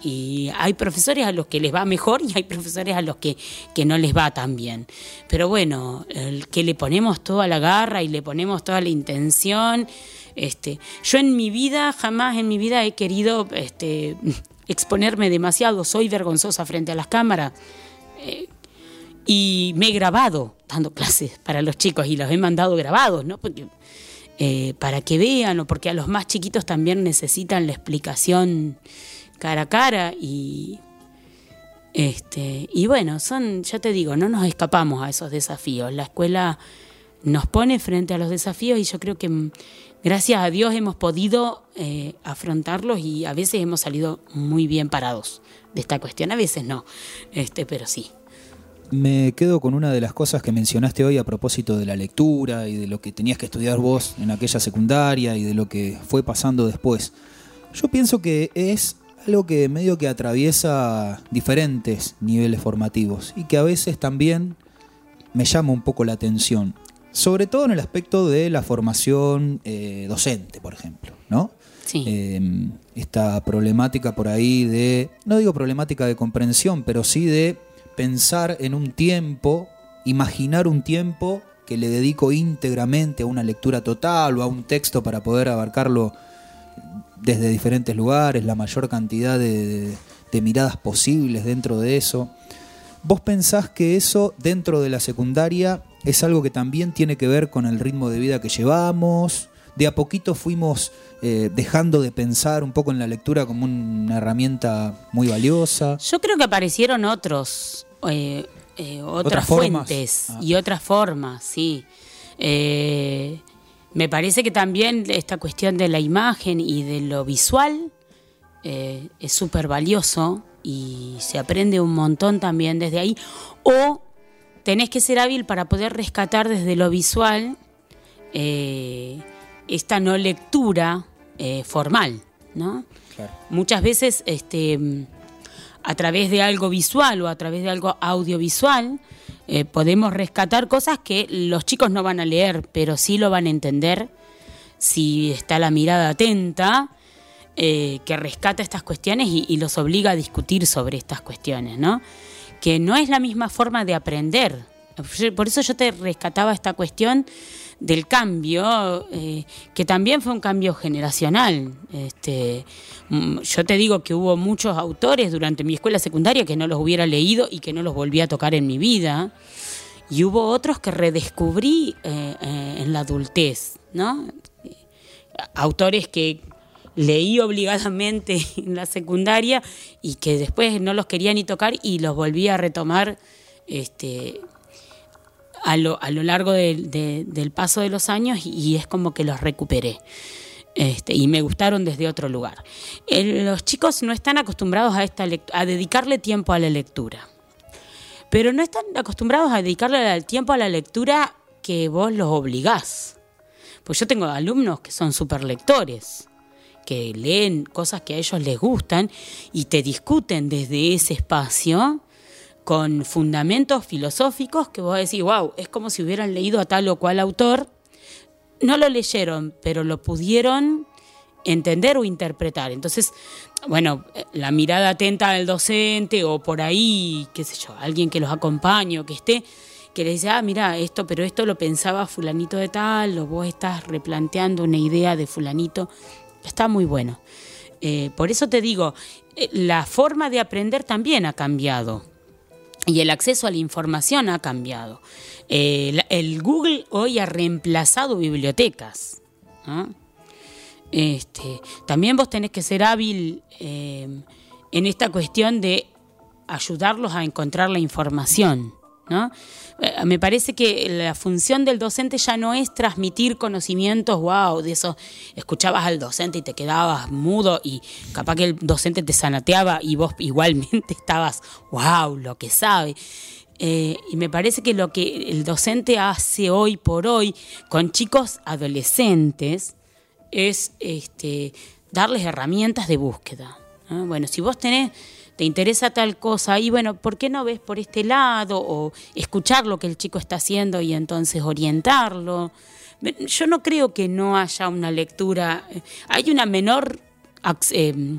Y hay profesores a los que les va mejor y hay profesores a los que, que no les va tan bien. Pero bueno, el que le ponemos toda la garra y le ponemos toda la intención. Este, yo en mi vida, jamás en mi vida he querido este, [LAUGHS] exponerme demasiado, soy vergonzosa frente a las cámaras. Eh, y me he grabado dando clases para los chicos y los he mandado grabados, ¿no? Porque, eh, para que vean o porque a los más chiquitos también necesitan la explicación cara a cara y este y bueno, son ya te digo, no nos escapamos a esos desafíos. La escuela nos pone frente a los desafíos y yo creo que mm, gracias a Dios hemos podido eh, afrontarlos y a veces hemos salido muy bien parados de esta cuestión, a veces no, este, pero sí. Me quedo con una de las cosas que mencionaste hoy a propósito de la lectura y de lo que tenías que estudiar vos en aquella secundaria y de lo que fue pasando después. Yo pienso que es algo que medio que atraviesa diferentes niveles formativos y que a veces también me llama un poco la atención, sobre todo en el aspecto de la formación eh, docente, por ejemplo, ¿no? Sí. Em, esta problemática por ahí de, no digo problemática de comprensión, pero sí de pensar en un tiempo, imaginar un tiempo que le dedico íntegramente a una lectura total o a un texto para poder abarcarlo desde diferentes lugares, la mayor cantidad de, miradas posibles dentro de eso. ¿Vos pensás que eso dentro de la secundaria es algo que también tiene que ver con el ritmo de vida que llevamos? De a poquito fuimos eh, dejando de pensar un poco en la lectura como una herramienta muy valiosa. Yo creo que aparecieron otros, eh, eh, otras, fuentes ah. y otras formas, sí. Eh, me parece que también esta cuestión de la imagen y de lo visual es súper valioso y se aprende un montón también desde ahí. O tenés que ser hábil para poder rescatar desde lo visual esta no lectura formal, ¿no? Muchas veces este, a través de algo visual o a través de algo audiovisual, eh, podemos rescatar cosas que los chicos no van a leer, pero sí lo van a entender si está la mirada atenta, eh, que rescata estas cuestiones y, y, los obliga a discutir sobre estas cuestiones, ¿no? Que no es la misma forma de aprender. Por eso yo te rescataba esta cuestión del cambio, eh, que también fue un cambio generacional. Este, mm, yo te digo que hubo muchos autores durante mi escuela secundaria que no los hubiera leído y que no los volví a tocar en mi vida. Y hubo otros que redescubrí eh, eh, en la adultez, ¿no? Autores que leí obligadamente [LAUGHS] en la secundaria y que después no los quería ni tocar y los volví a retomar este, a lo, a lo largo del paso de los años y, es como que los recuperé. Este, y me gustaron desde otro lugar. los chicos no están acostumbrados a, esta a dedicarle tiempo a la lectura, pero no están acostumbrados a dedicarle el tiempo a la lectura que vos los obligás. Pues yo tengo alumnos que son super lectores, que leen cosas que a ellos les gustan y te discuten desde ese espacio con fundamentos filosóficos que vos decís, wow, es como si hubieran leído a tal o cual autor. No lo leyeron, pero lo pudieron entender o interpretar. Entonces, bueno, la mirada atenta del docente o por ahí, qué sé yo, alguien que los acompañe o que esté, que le dice, ah, mira, esto, pero esto lo pensaba fulanito de tal, o vos estás replanteando una idea de fulanito, está muy bueno. Eh, por eso te digo, eh, la forma de aprender también ha cambiado y el acceso a la información ha cambiado. Eh, el Google hoy ha reemplazado bibliotecas. Este, también vos tenés que ser hábil eh, en esta cuestión de ayudarlos a encontrar la información. ¿No? Eh, me parece que la función del docente ya no es transmitir conocimientos, wow, de eso escuchabas al docente y te quedabas mudo y capaz que el docente te sanateaba y vos [LAUGHS] igualmente estabas, wow, lo que sabe. Eh, y me parece que lo que el docente hace hoy por hoy con chicos adolescentes es este, darles herramientas de búsqueda. Bueno, si vos tenés te interesa tal cosa y bueno, ¿por qué no ves por este lado o escuchar lo que el chico está haciendo y entonces orientarlo? Yo no creo que no haya una lectura, eh, hay una menor eh,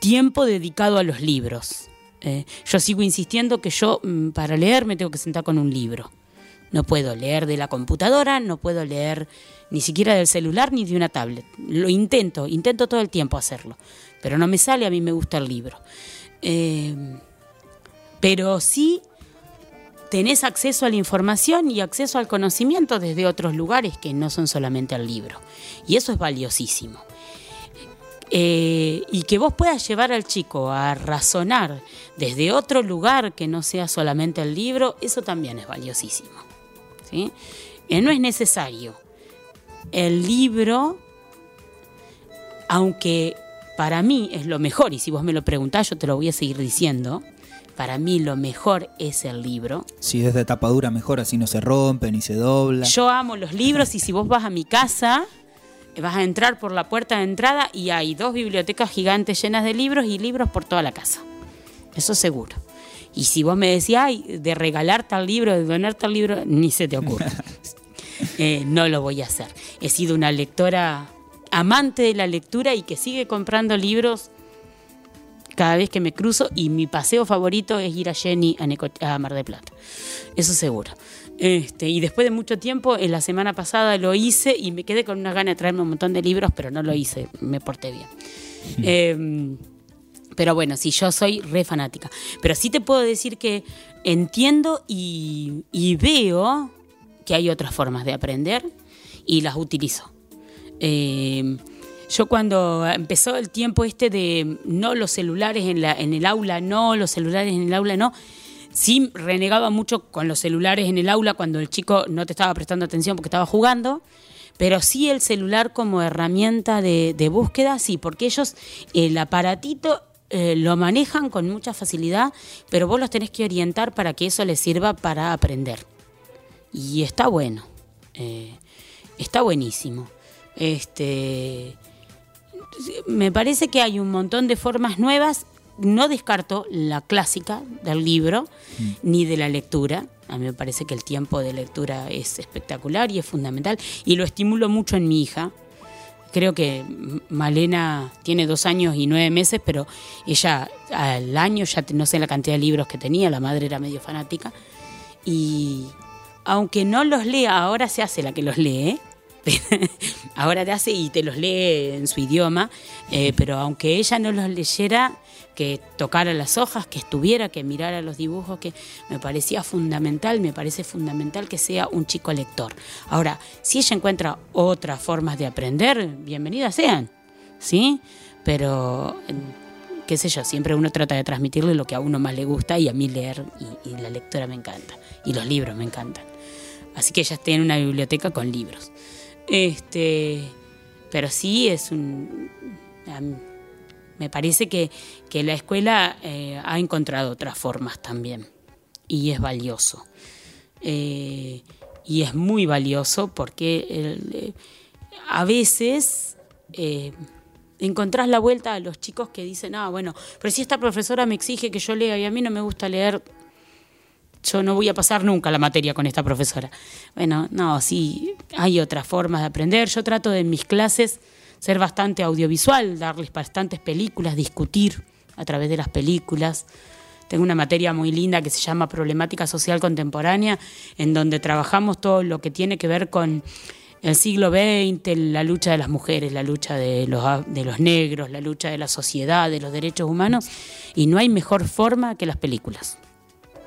tiempo dedicado a los libros. Eh, yo sigo insistiendo que yo mm, para leer me tengo que sentar con un libro. No puedo leer de la computadora, no puedo leer ni siquiera del celular ni de una tablet. Lo intento, intento todo el tiempo hacerlo, pero no me sale, a mí me gusta el libro. Eh, pero sí tenés acceso a la información y acceso al conocimiento desde otros lugares que no son solamente el libro. Y eso es valiosísimo. Eh, y que vos puedas llevar al chico a razonar desde otro lugar que no sea solamente el libro, eso también es valiosísimo. ¿sí? Eh, no es necesario el libro, aunque para mí es lo mejor, y si vos me lo preguntás, yo te lo voy a seguir diciendo. Para mí lo mejor es el libro. Si es de tapadura, mejor, así no se rompe ni se dobla. Yo amo los libros y si vos vas a mi casa, vas a entrar por la puerta de entrada y hay dos bibliotecas gigantes llenas de libros y libros por toda la casa. Eso seguro. Y si vos me decís, ay, de regalar tal libro, de donar tal libro, ni se te ocurre. [LAUGHS] Eh, no lo voy a hacer. He sido una lectora amante de la lectura y que sigue comprando libros cada vez que me cruzo y mi paseo favorito es ir a Jenny a, Mar de Plata. Eso seguro. Este, y después de mucho tiempo, en la semana pasada lo hice y me quedé con una gana de traerme un montón de libros, pero no lo hice, me porté bien. [LAUGHS] Em, pero bueno, sí, yo soy re fanática. Pero sí te puedo decir que entiendo y, y veo que hay otras formas de aprender y las utilizo. Eh, yo cuando empezó el tiempo este de no los celulares en, la, el aula, no, los celulares en el aula, no, sí renegaba mucho con los celulares en el aula cuando el chico no te estaba prestando atención porque estaba jugando, pero sí el celular como herramienta de, búsqueda, sí, porque ellos el aparatito eh, lo manejan con mucha facilidad, pero vos los tenés que orientar para que eso les sirva para aprender. Y está bueno, eh, está buenísimo. Este, me parece que hay un montón de formas nuevas. No descarto la clásica del libro mm. ni de la lectura. A mí me parece que el tiempo de lectura es espectacular y es fundamental. Y lo estimulo mucho en mi hija. Creo que Malena tiene dos años y nueve meses, pero ella al año ya no sé la cantidad de libros que tenía, la madre era medio fanática. Y aunque no los lea, ahora se hace la que los lee. [LAUGHS] ahora te hace y te los lee en su idioma, eh, pero aunque ella no los leyera, que tocara las hojas, que estuviera, que mirara los dibujos, que me parecía fundamental, me parece fundamental que sea un chico lector. Ahora, si ella encuentra otras formas de aprender, bienvenidas sean, ¿sí? Pero, qué sé yo, siempre uno trata de transmitirle lo que a uno más le gusta y a mí leer y, y la lectura me encanta, y los libros me encantan. Así que ella tiene una biblioteca con libros. Este, pero sí es un... Me parece que, la escuela eh, ha encontrado otras formas también y es valioso. Eh, y es muy valioso porque eh, a veces encontrás la vuelta a los chicos que dicen, ah, bueno, pero si esta profesora me exige que yo lea y a mí no me gusta leer, yo no voy a pasar nunca la materia con esta profesora. Bueno, no, sí, hay otras formas de aprender. Yo trato de en mis clases ser bastante audiovisual, darles bastantes películas, discutir a través de las películas. Tengo una materia muy linda que se llama Problemática Social Contemporánea, en donde trabajamos todo lo que tiene que ver con el siglo XX, la lucha de las mujeres, la lucha de los, de los negros, la lucha de la sociedad, de los derechos humanos, y no hay mejor forma que las películas.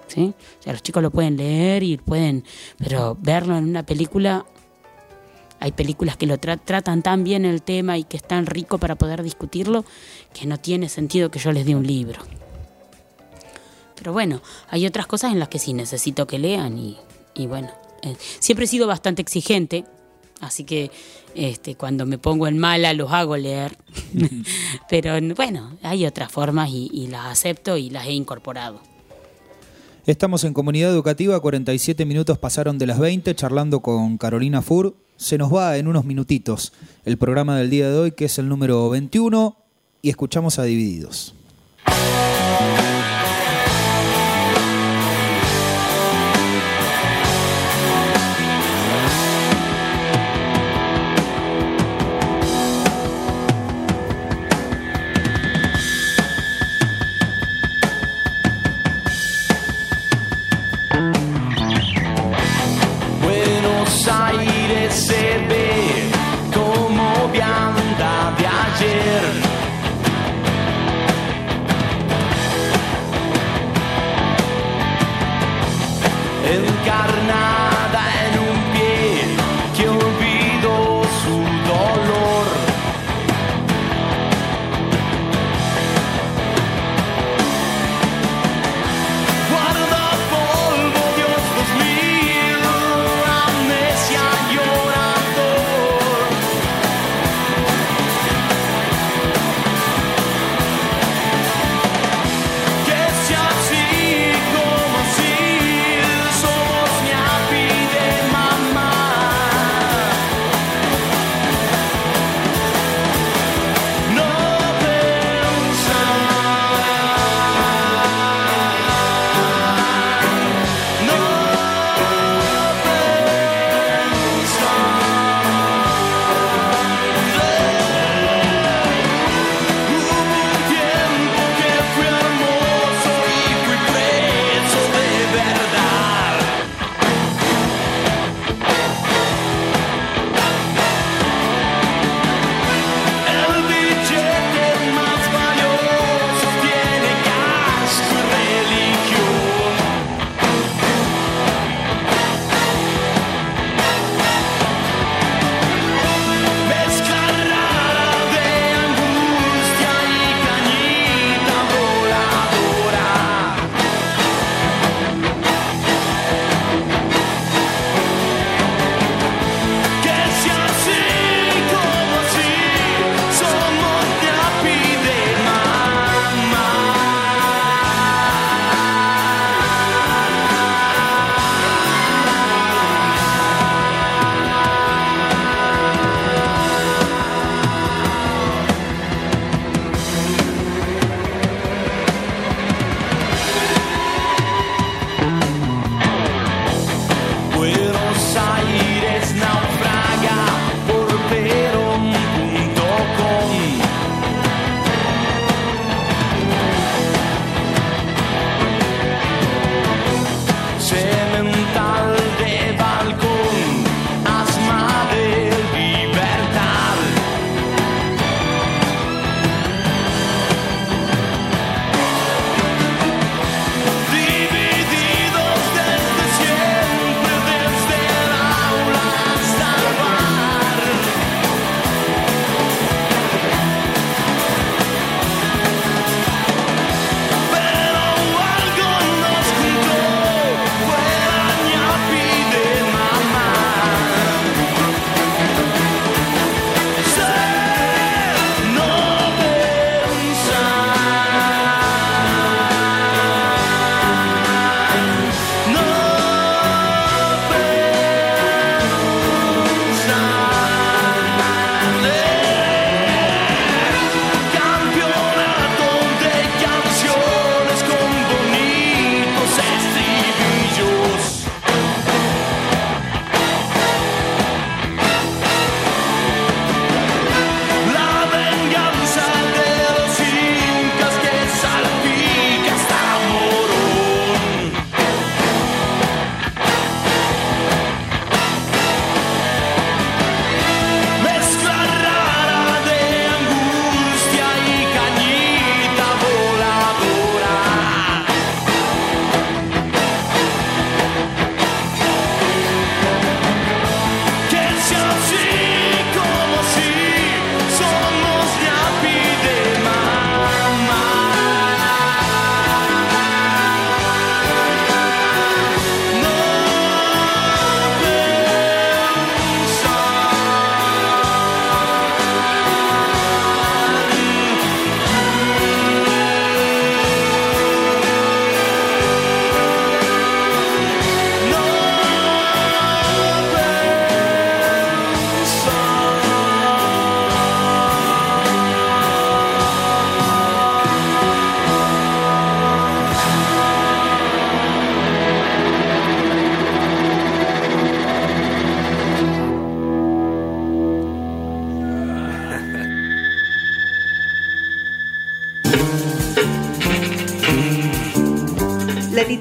¿Sí? O sea, los chicos lo pueden leer y pueden, pero verlo en una película hay películas que lo tratan tan bien el tema y que es tan rico para poder discutirlo que no tiene sentido que yo les dé un libro. Pero bueno, hay otras cosas en las que sí necesito que lean y, bueno, eh, siempre he sido bastante exigente, así que este, cuando me pongo en mala los hago leer. [LAUGHS] [LAUGHS] Pero bueno, hay otras formas y, y las acepto y las he incorporado. Estamos en Comunidad Educativa, 47 minutos pasaron de las 20, charlando con Carolina Fur, se nos va en unos minutitos el programa del día de hoy, que es el número 21, y escuchamos a Divididos.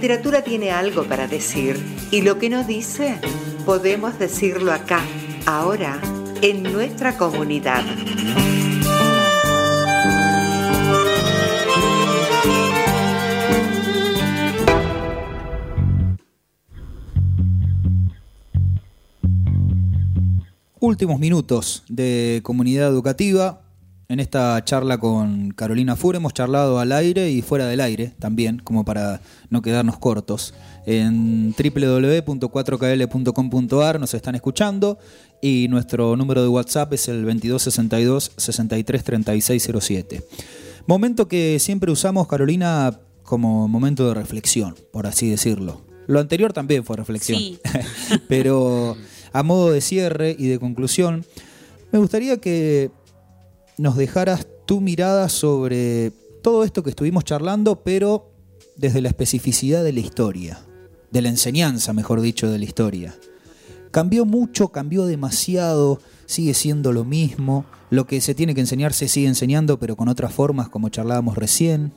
Literatura tiene algo para decir y lo que no dice, podemos decirlo acá, ahora, en nuestra comunidad. Últimos minutos de comunidad educativa. En esta charla con Carolina Fure hemos charlado al aire y fuera del aire también, como para no quedarnos cortos. En www.4kl.com.ar nos están escuchando y nuestro número de WhatsApp es el 2262 633607. Momento que siempre usamos, Carolina, como momento de reflexión, por así decirlo. Lo anterior también fue reflexión. Sí. [LAUGHS] Pero a modo de cierre y de conclusión, me gustaría que nos dejaras tu mirada sobre todo esto que estuvimos charlando, pero desde la especificidad de la historia, de la enseñanza, mejor dicho, de la historia. Cambió mucho, cambió demasiado, sigue siendo lo mismo, lo que se tiene que enseñar se sigue enseñando, pero con otras formas, como charlábamos recién.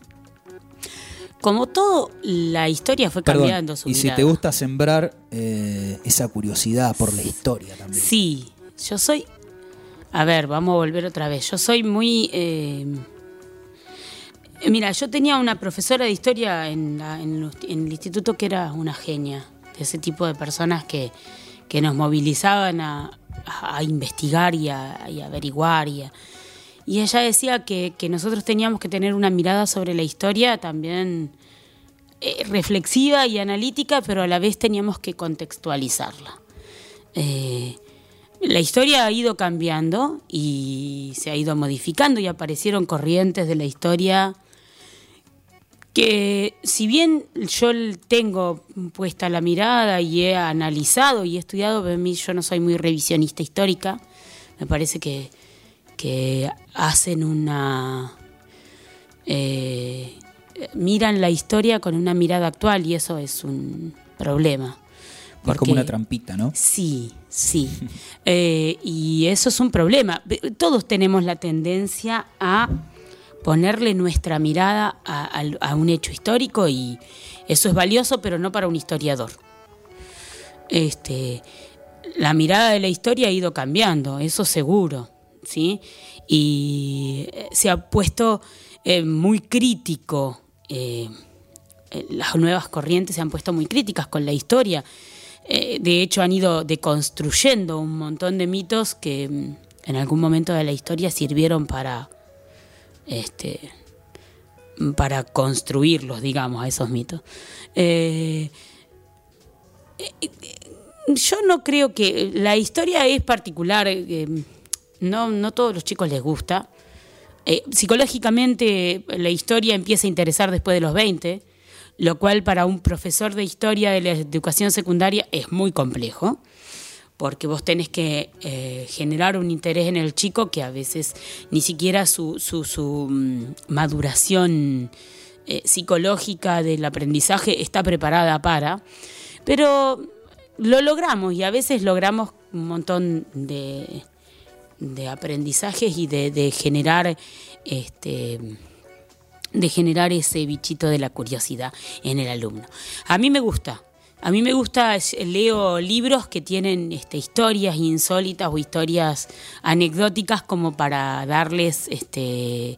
Como todo, la historia fue Perdón, cambiando su y si te gusta sembrar eh, esa curiosidad por la historia también. Sí, yo soy. A ver, vamos a volver otra vez. Yo soy muy. eh, Mira, yo tenía una profesora de historia en, la- en en el instituto que era una genia, de ese tipo de personas que, que nos movilizaban a, a investigar y a, y averiguar. Y, y ella decía que, que nosotros teníamos que tener una mirada sobre la historia también eh, reflexiva y analítica, pero a la vez teníamos que contextualizarla. Eh, la historia ha ido cambiando y se ha ido modificando y aparecieron corrientes de la historia que si bien yo tengo puesta la mirada y he analizado y he estudiado, mí yo no soy muy revisionista histórica, me parece que, que hacen una... eh, miran la historia con una mirada actual y eso es un problema. Es como Porque- una trampita, ¿no? Sí, sí. Eh, y eso es un problema. Todos tenemos la tendencia a ponerle nuestra mirada a, un hecho histórico y eso es valioso, pero no para un historiador. Este, la mirada de la historia ha ido cambiando, eso seguro, ¿sí? Y eh, se ha puesto eh, muy crítico, las nuevas corrientes se han puesto muy críticas con la historia. Eh, de hecho, han ido deconstruyendo un montón de mitos que mm, en algún momento de la historia sirvieron para, este, para construirlos, digamos, a esos mitos. Eh, yo no creo que la historia es particular, eh, no, no todos los chicos les gusta. Eh, psicológicamente la historia empieza a interesar después de los 20, lo cual para un profesor de historia de la educación secundaria es muy complejo, porque vos tenés que eh, generar un interés en el chico que a veces ni siquiera su, su, mm, maduración eh, psicológica del aprendizaje está preparada para, pero lo logramos y a veces logramos un montón de, de aprendizajes y de, de generar este de generar ese bichito de la curiosidad en el alumno. A mí me gusta, a mí me gusta, leo libros que tienen este, historias insólitas o historias anecdóticas como para darles este,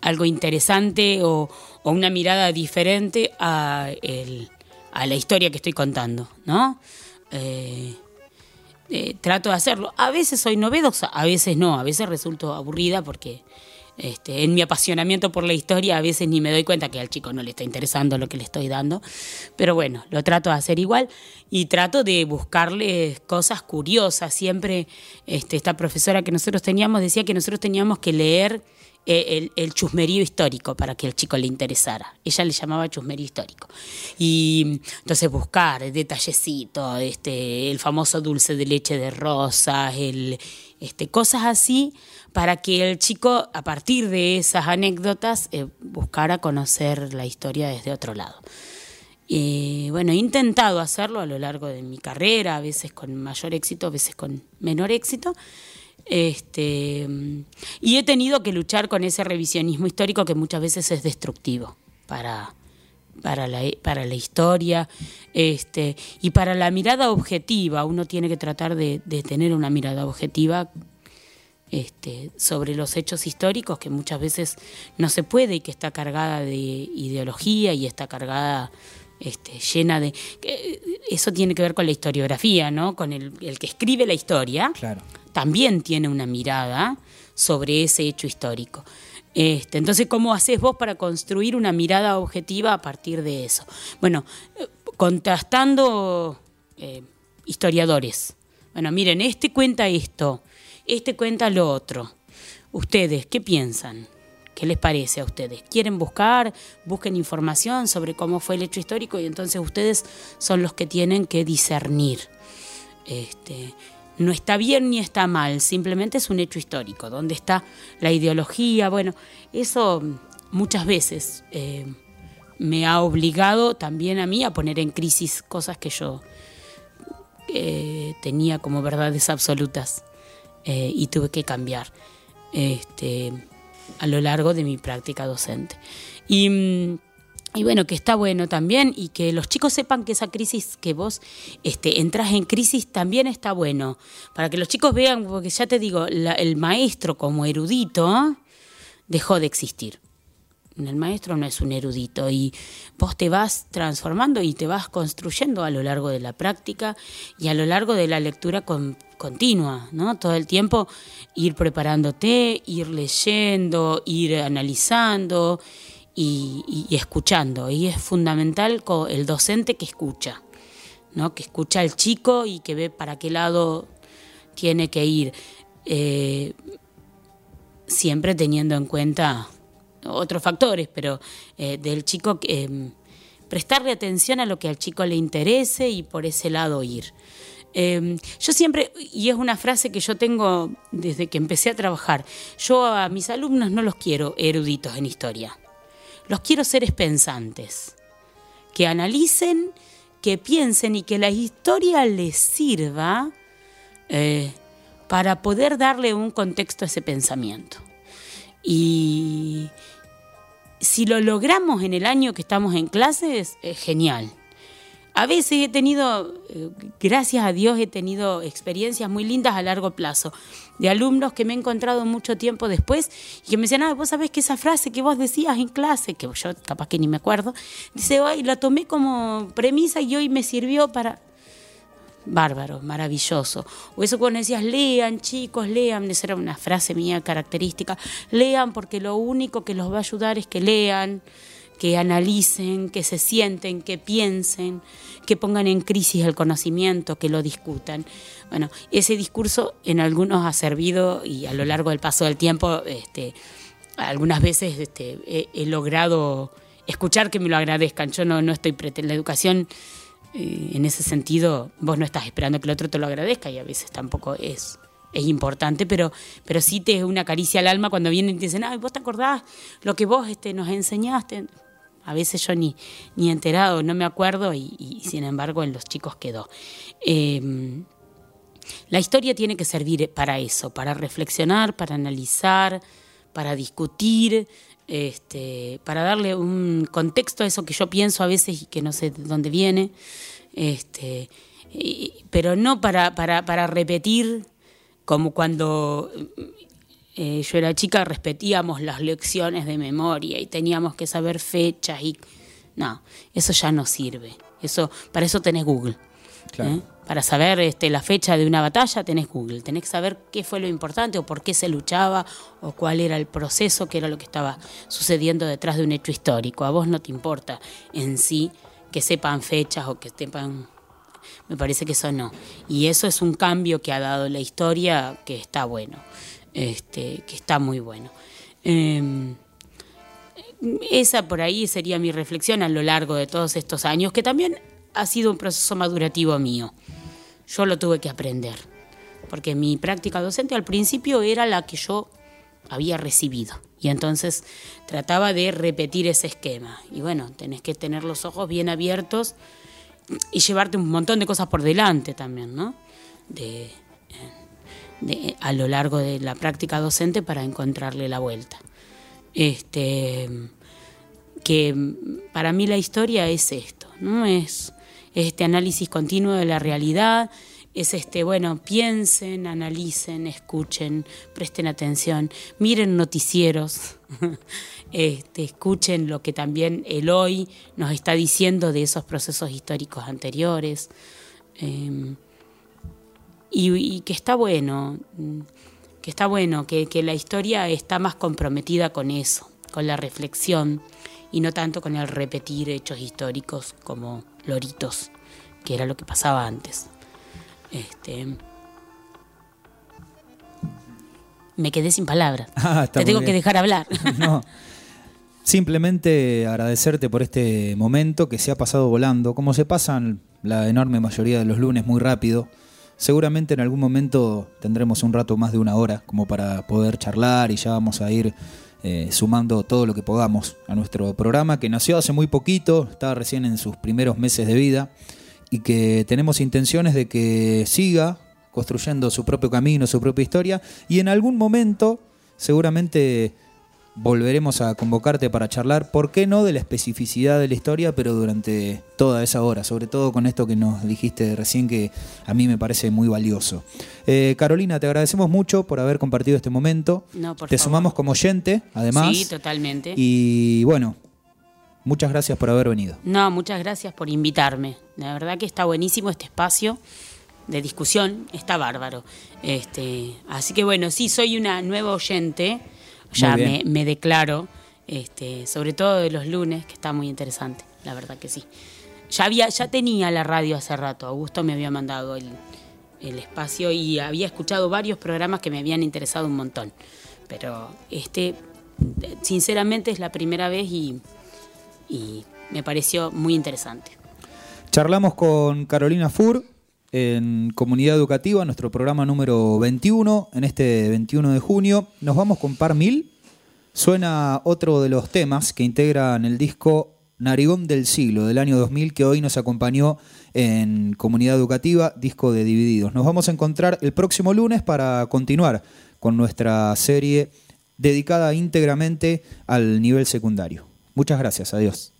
algo interesante o, o una mirada diferente a la historia que estoy contando, ¿no? Eh, eh, trato de hacerlo. A veces soy novedosa, a veces no, a veces resulto aburrida porque este, en mi apasionamiento por la historia a veces ni me doy cuenta que al chico no le está interesando lo que le estoy dando. Pero bueno, lo trato de hacer igual y trato de buscarle cosas curiosas. Siempre este, esta profesora que nosotros teníamos decía que nosotros teníamos que leer eh, el, el chusmerío histórico para que al chico le interesara. Ella le llamaba chusmerío histórico. Y entonces buscar detallecitos, este, el famoso dulce de leche de rosas, el, este, cosas así, para que el chico, a partir de esas anécdotas, eh, buscara conocer la historia desde otro lado. Y bueno, he intentado hacerlo a lo largo de mi carrera, a veces con mayor éxito, a veces con menor éxito. Este, y he tenido que luchar con ese revisionismo histórico que muchas veces es destructivo para, para la, para la historia este, y para la mirada objetiva. Uno tiene que tratar de, tener una mirada objetiva este, sobre los hechos históricos que muchas veces no se puede y que está cargada de ideología y está cargada este, llena de... Eso tiene que ver con la historiografía, ¿no? Con el, el que escribe la historia. Claro. También tiene una mirada sobre ese hecho histórico. Este, entonces, ¿cómo haces vos para construir una mirada objetiva a partir de eso? Bueno, contrastando eh, historiadores. Bueno, miren, este cuenta esto, este cuenta lo otro. Ustedes, ¿qué piensan? ¿Qué les parece a ustedes? ¿Quieren buscar? Busquen información sobre cómo fue el hecho histórico y entonces ustedes son los que tienen que discernir. Este, no está bien ni está mal, simplemente es un hecho histórico, donde está la ideología, bueno, eso muchas veces eh, me ha obligado también a mí a poner en crisis cosas que yo eh, tenía como verdades absolutas eh, y tuve que cambiar este, a lo largo de mi práctica docente. Y mm, y bueno, que está bueno también y que los chicos sepan que esa crisis que vos este, entras en crisis también está bueno. Para que los chicos vean, porque ya te digo, el maestro como erudito dejó de existir. El maestro no es un erudito y vos te vas transformando y te vas construyendo a lo largo de la práctica y a lo largo de la lectura continua, ¿no? Todo el tiempo ir preparándote, ir leyendo, ir analizando y, escuchando. Y es fundamental el docente que escucha, ¿no? que escucha al chico y que ve para qué lado tiene que ir. Eh, siempre teniendo en cuenta otros factores, pero eh, del chico eh, prestarle atención a lo que al chico le interese y por ese lado ir. Yo siempre, y es una frase que yo tengo desde que empecé a trabajar, yo a mis alumnos no los quiero eruditos en historia. Los quiero seres pensantes, que analicen, que piensen y que la historia les sirva eh, para poder darle un contexto a ese pensamiento. Y si lo logramos en el año que estamos en clases, es genial. A veces he tenido, eh, gracias a Dios, he tenido experiencias muy lindas a largo plazo de alumnos que me he encontrado mucho tiempo después y que me decían, ah, vos sabés que esa frase que vos decías en clase, que yo capaz que ni me acuerdo, dice, hoy la tomé como premisa y hoy me sirvió para... Bárbaro, maravilloso. O eso cuando decías, lean chicos, lean, esa era una frase mía característica, lean porque lo único que los va a ayudar es que lean que analicen, que se sienten, que piensen, que pongan en crisis el conocimiento, que lo discutan. Bueno, ese discurso en algunos ha servido y a lo largo del paso del tiempo, este, algunas veces este, he, logrado escuchar que me lo agradezcan. Yo no, no estoy en la educación. Eh, en ese sentido, vos no estás esperando que el otro te lo agradezca y a veces tampoco es, es importante, pero, pero sí te es una caricia al alma cuando vienen y te dicen, ay, vos te acordás lo que vos este, nos enseñaste a veces yo ni, ni enterado, no me acuerdo y, sin embargo en los chicos quedó. Em, la historia tiene que servir para eso, para reflexionar, para analizar, para discutir, este, para darle un contexto a eso que yo pienso a veces y que no sé de dónde viene, este, pero no para, para, para repetir como cuando eh, yo era chica, repetíamos las lecciones de memoria y teníamos que saber fechas y no, eso ya no sirve. Eso, para eso tenés Google. ¿eh? Para saber este, la fecha de una batalla tenés Google. Tenés que saber qué fue lo importante o por qué se luchaba o cuál era el proceso, qué era lo que estaba sucediendo detrás de un hecho histórico. A vos no te importa en sí que sepan fechas o que sepan me parece que eso no. Y eso es un cambio que ha dado la historia que está bueno este, que está muy bueno. Em, esa por ahí sería mi reflexión a lo largo de todos estos años, que también ha sido un proceso madurativo mío. Yo lo tuve que aprender, porque mi práctica docente al principio era la que yo había recibido. Y entonces trataba de repetir ese esquema. Y bueno, tenés que tener los ojos bien abiertos y llevarte un montón de cosas por delante también, ¿no? De, a lo largo de la práctica docente para encontrarle la vuelta. Este, que para mí la historia es esto, ¿no? Es este análisis continuo de la realidad, es este, bueno, piensen, analicen, escuchen, presten atención, miren noticieros, [LAUGHS] este, escuchen lo que también el hoy nos está diciendo de esos procesos históricos anteriores. Em, y, que está bueno, que está bueno, que, que la historia está más comprometida con eso, con la reflexión y no tanto con el repetir hechos históricos como loritos, que era lo que pasaba antes. Este, me quedé sin palabras. [LAUGHS] Ah, Te tengo que dejar hablar. [LAUGHS] no. Simplemente agradecerte por este momento que se ha pasado volando, como se pasan la enorme mayoría de los lunes muy rápido. Seguramente en algún momento tendremos un rato más de una hora como para poder charlar y ya vamos a ir eh, sumando todo lo que podamos a nuestro programa que nació hace muy poquito, estaba recién en sus primeros meses de vida y que tenemos intenciones de que siga construyendo su propio camino, su propia historia y en algún momento seguramente volveremos a convocarte para charlar, ¿por qué no de la especificidad de la historia, pero durante toda esa hora, sobre todo con esto que nos dijiste recién que a mí me parece muy valioso. Eh, Carolina, te agradecemos mucho por haber compartido este momento. te sumamos como oyente, además. Sí, totalmente. Y bueno, Muchas gracias por haber venido. No, muchas gracias por invitarme. La verdad que está buenísimo este espacio de discusión, está bárbaro. Este, así que bueno, sí, soy una nueva oyente, ya me, declaro, este, sobre todo de los lunes, que está muy interesante, la verdad que sí. Ya, había, ya tenía la radio hace rato, Augusto me había mandado el, el espacio y había escuchado varios programas que me habían interesado un montón. Pero este, sinceramente, es la primera vez y y me pareció muy interesante. Charlamos con Carolina Fur en Comunidad Educativa, nuestro programa número 21, en este 21 de junio. Nos vamos con Par Mil. Suena otro de los temas que integran el disco Narigón del Siglo del año 2000 que hoy nos acompañó en Comunidad Educativa, disco de Divididos. Nos vamos a encontrar el próximo lunes para continuar con nuestra serie dedicada íntegramente al nivel secundario. Muchas gracias, adiós.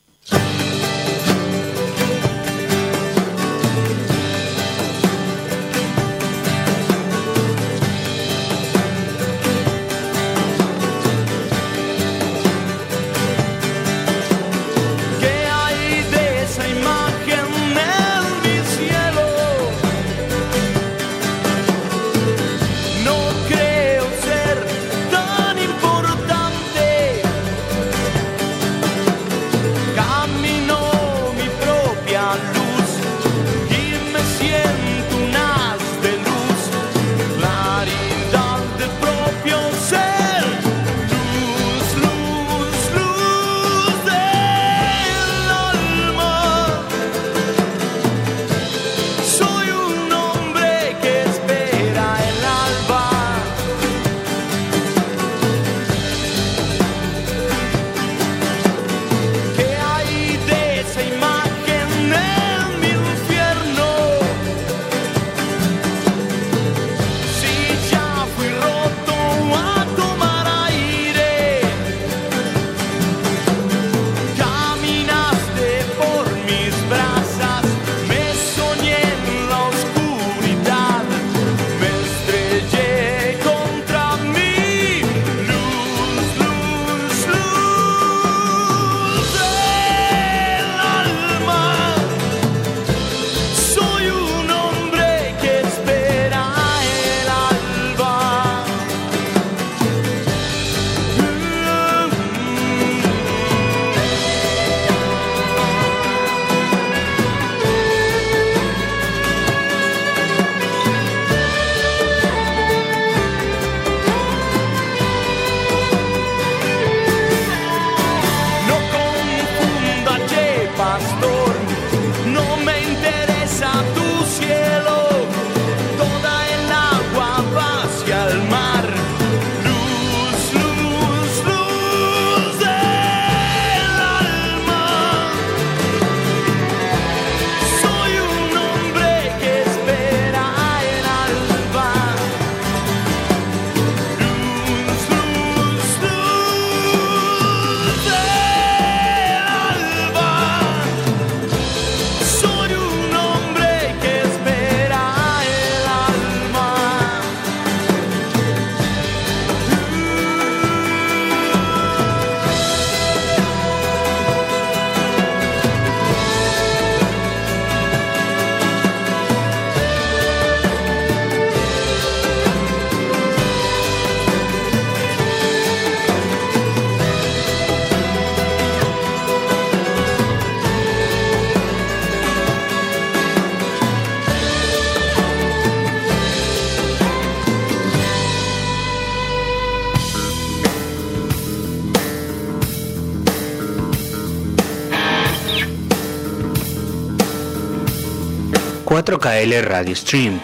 4KL Radio Stream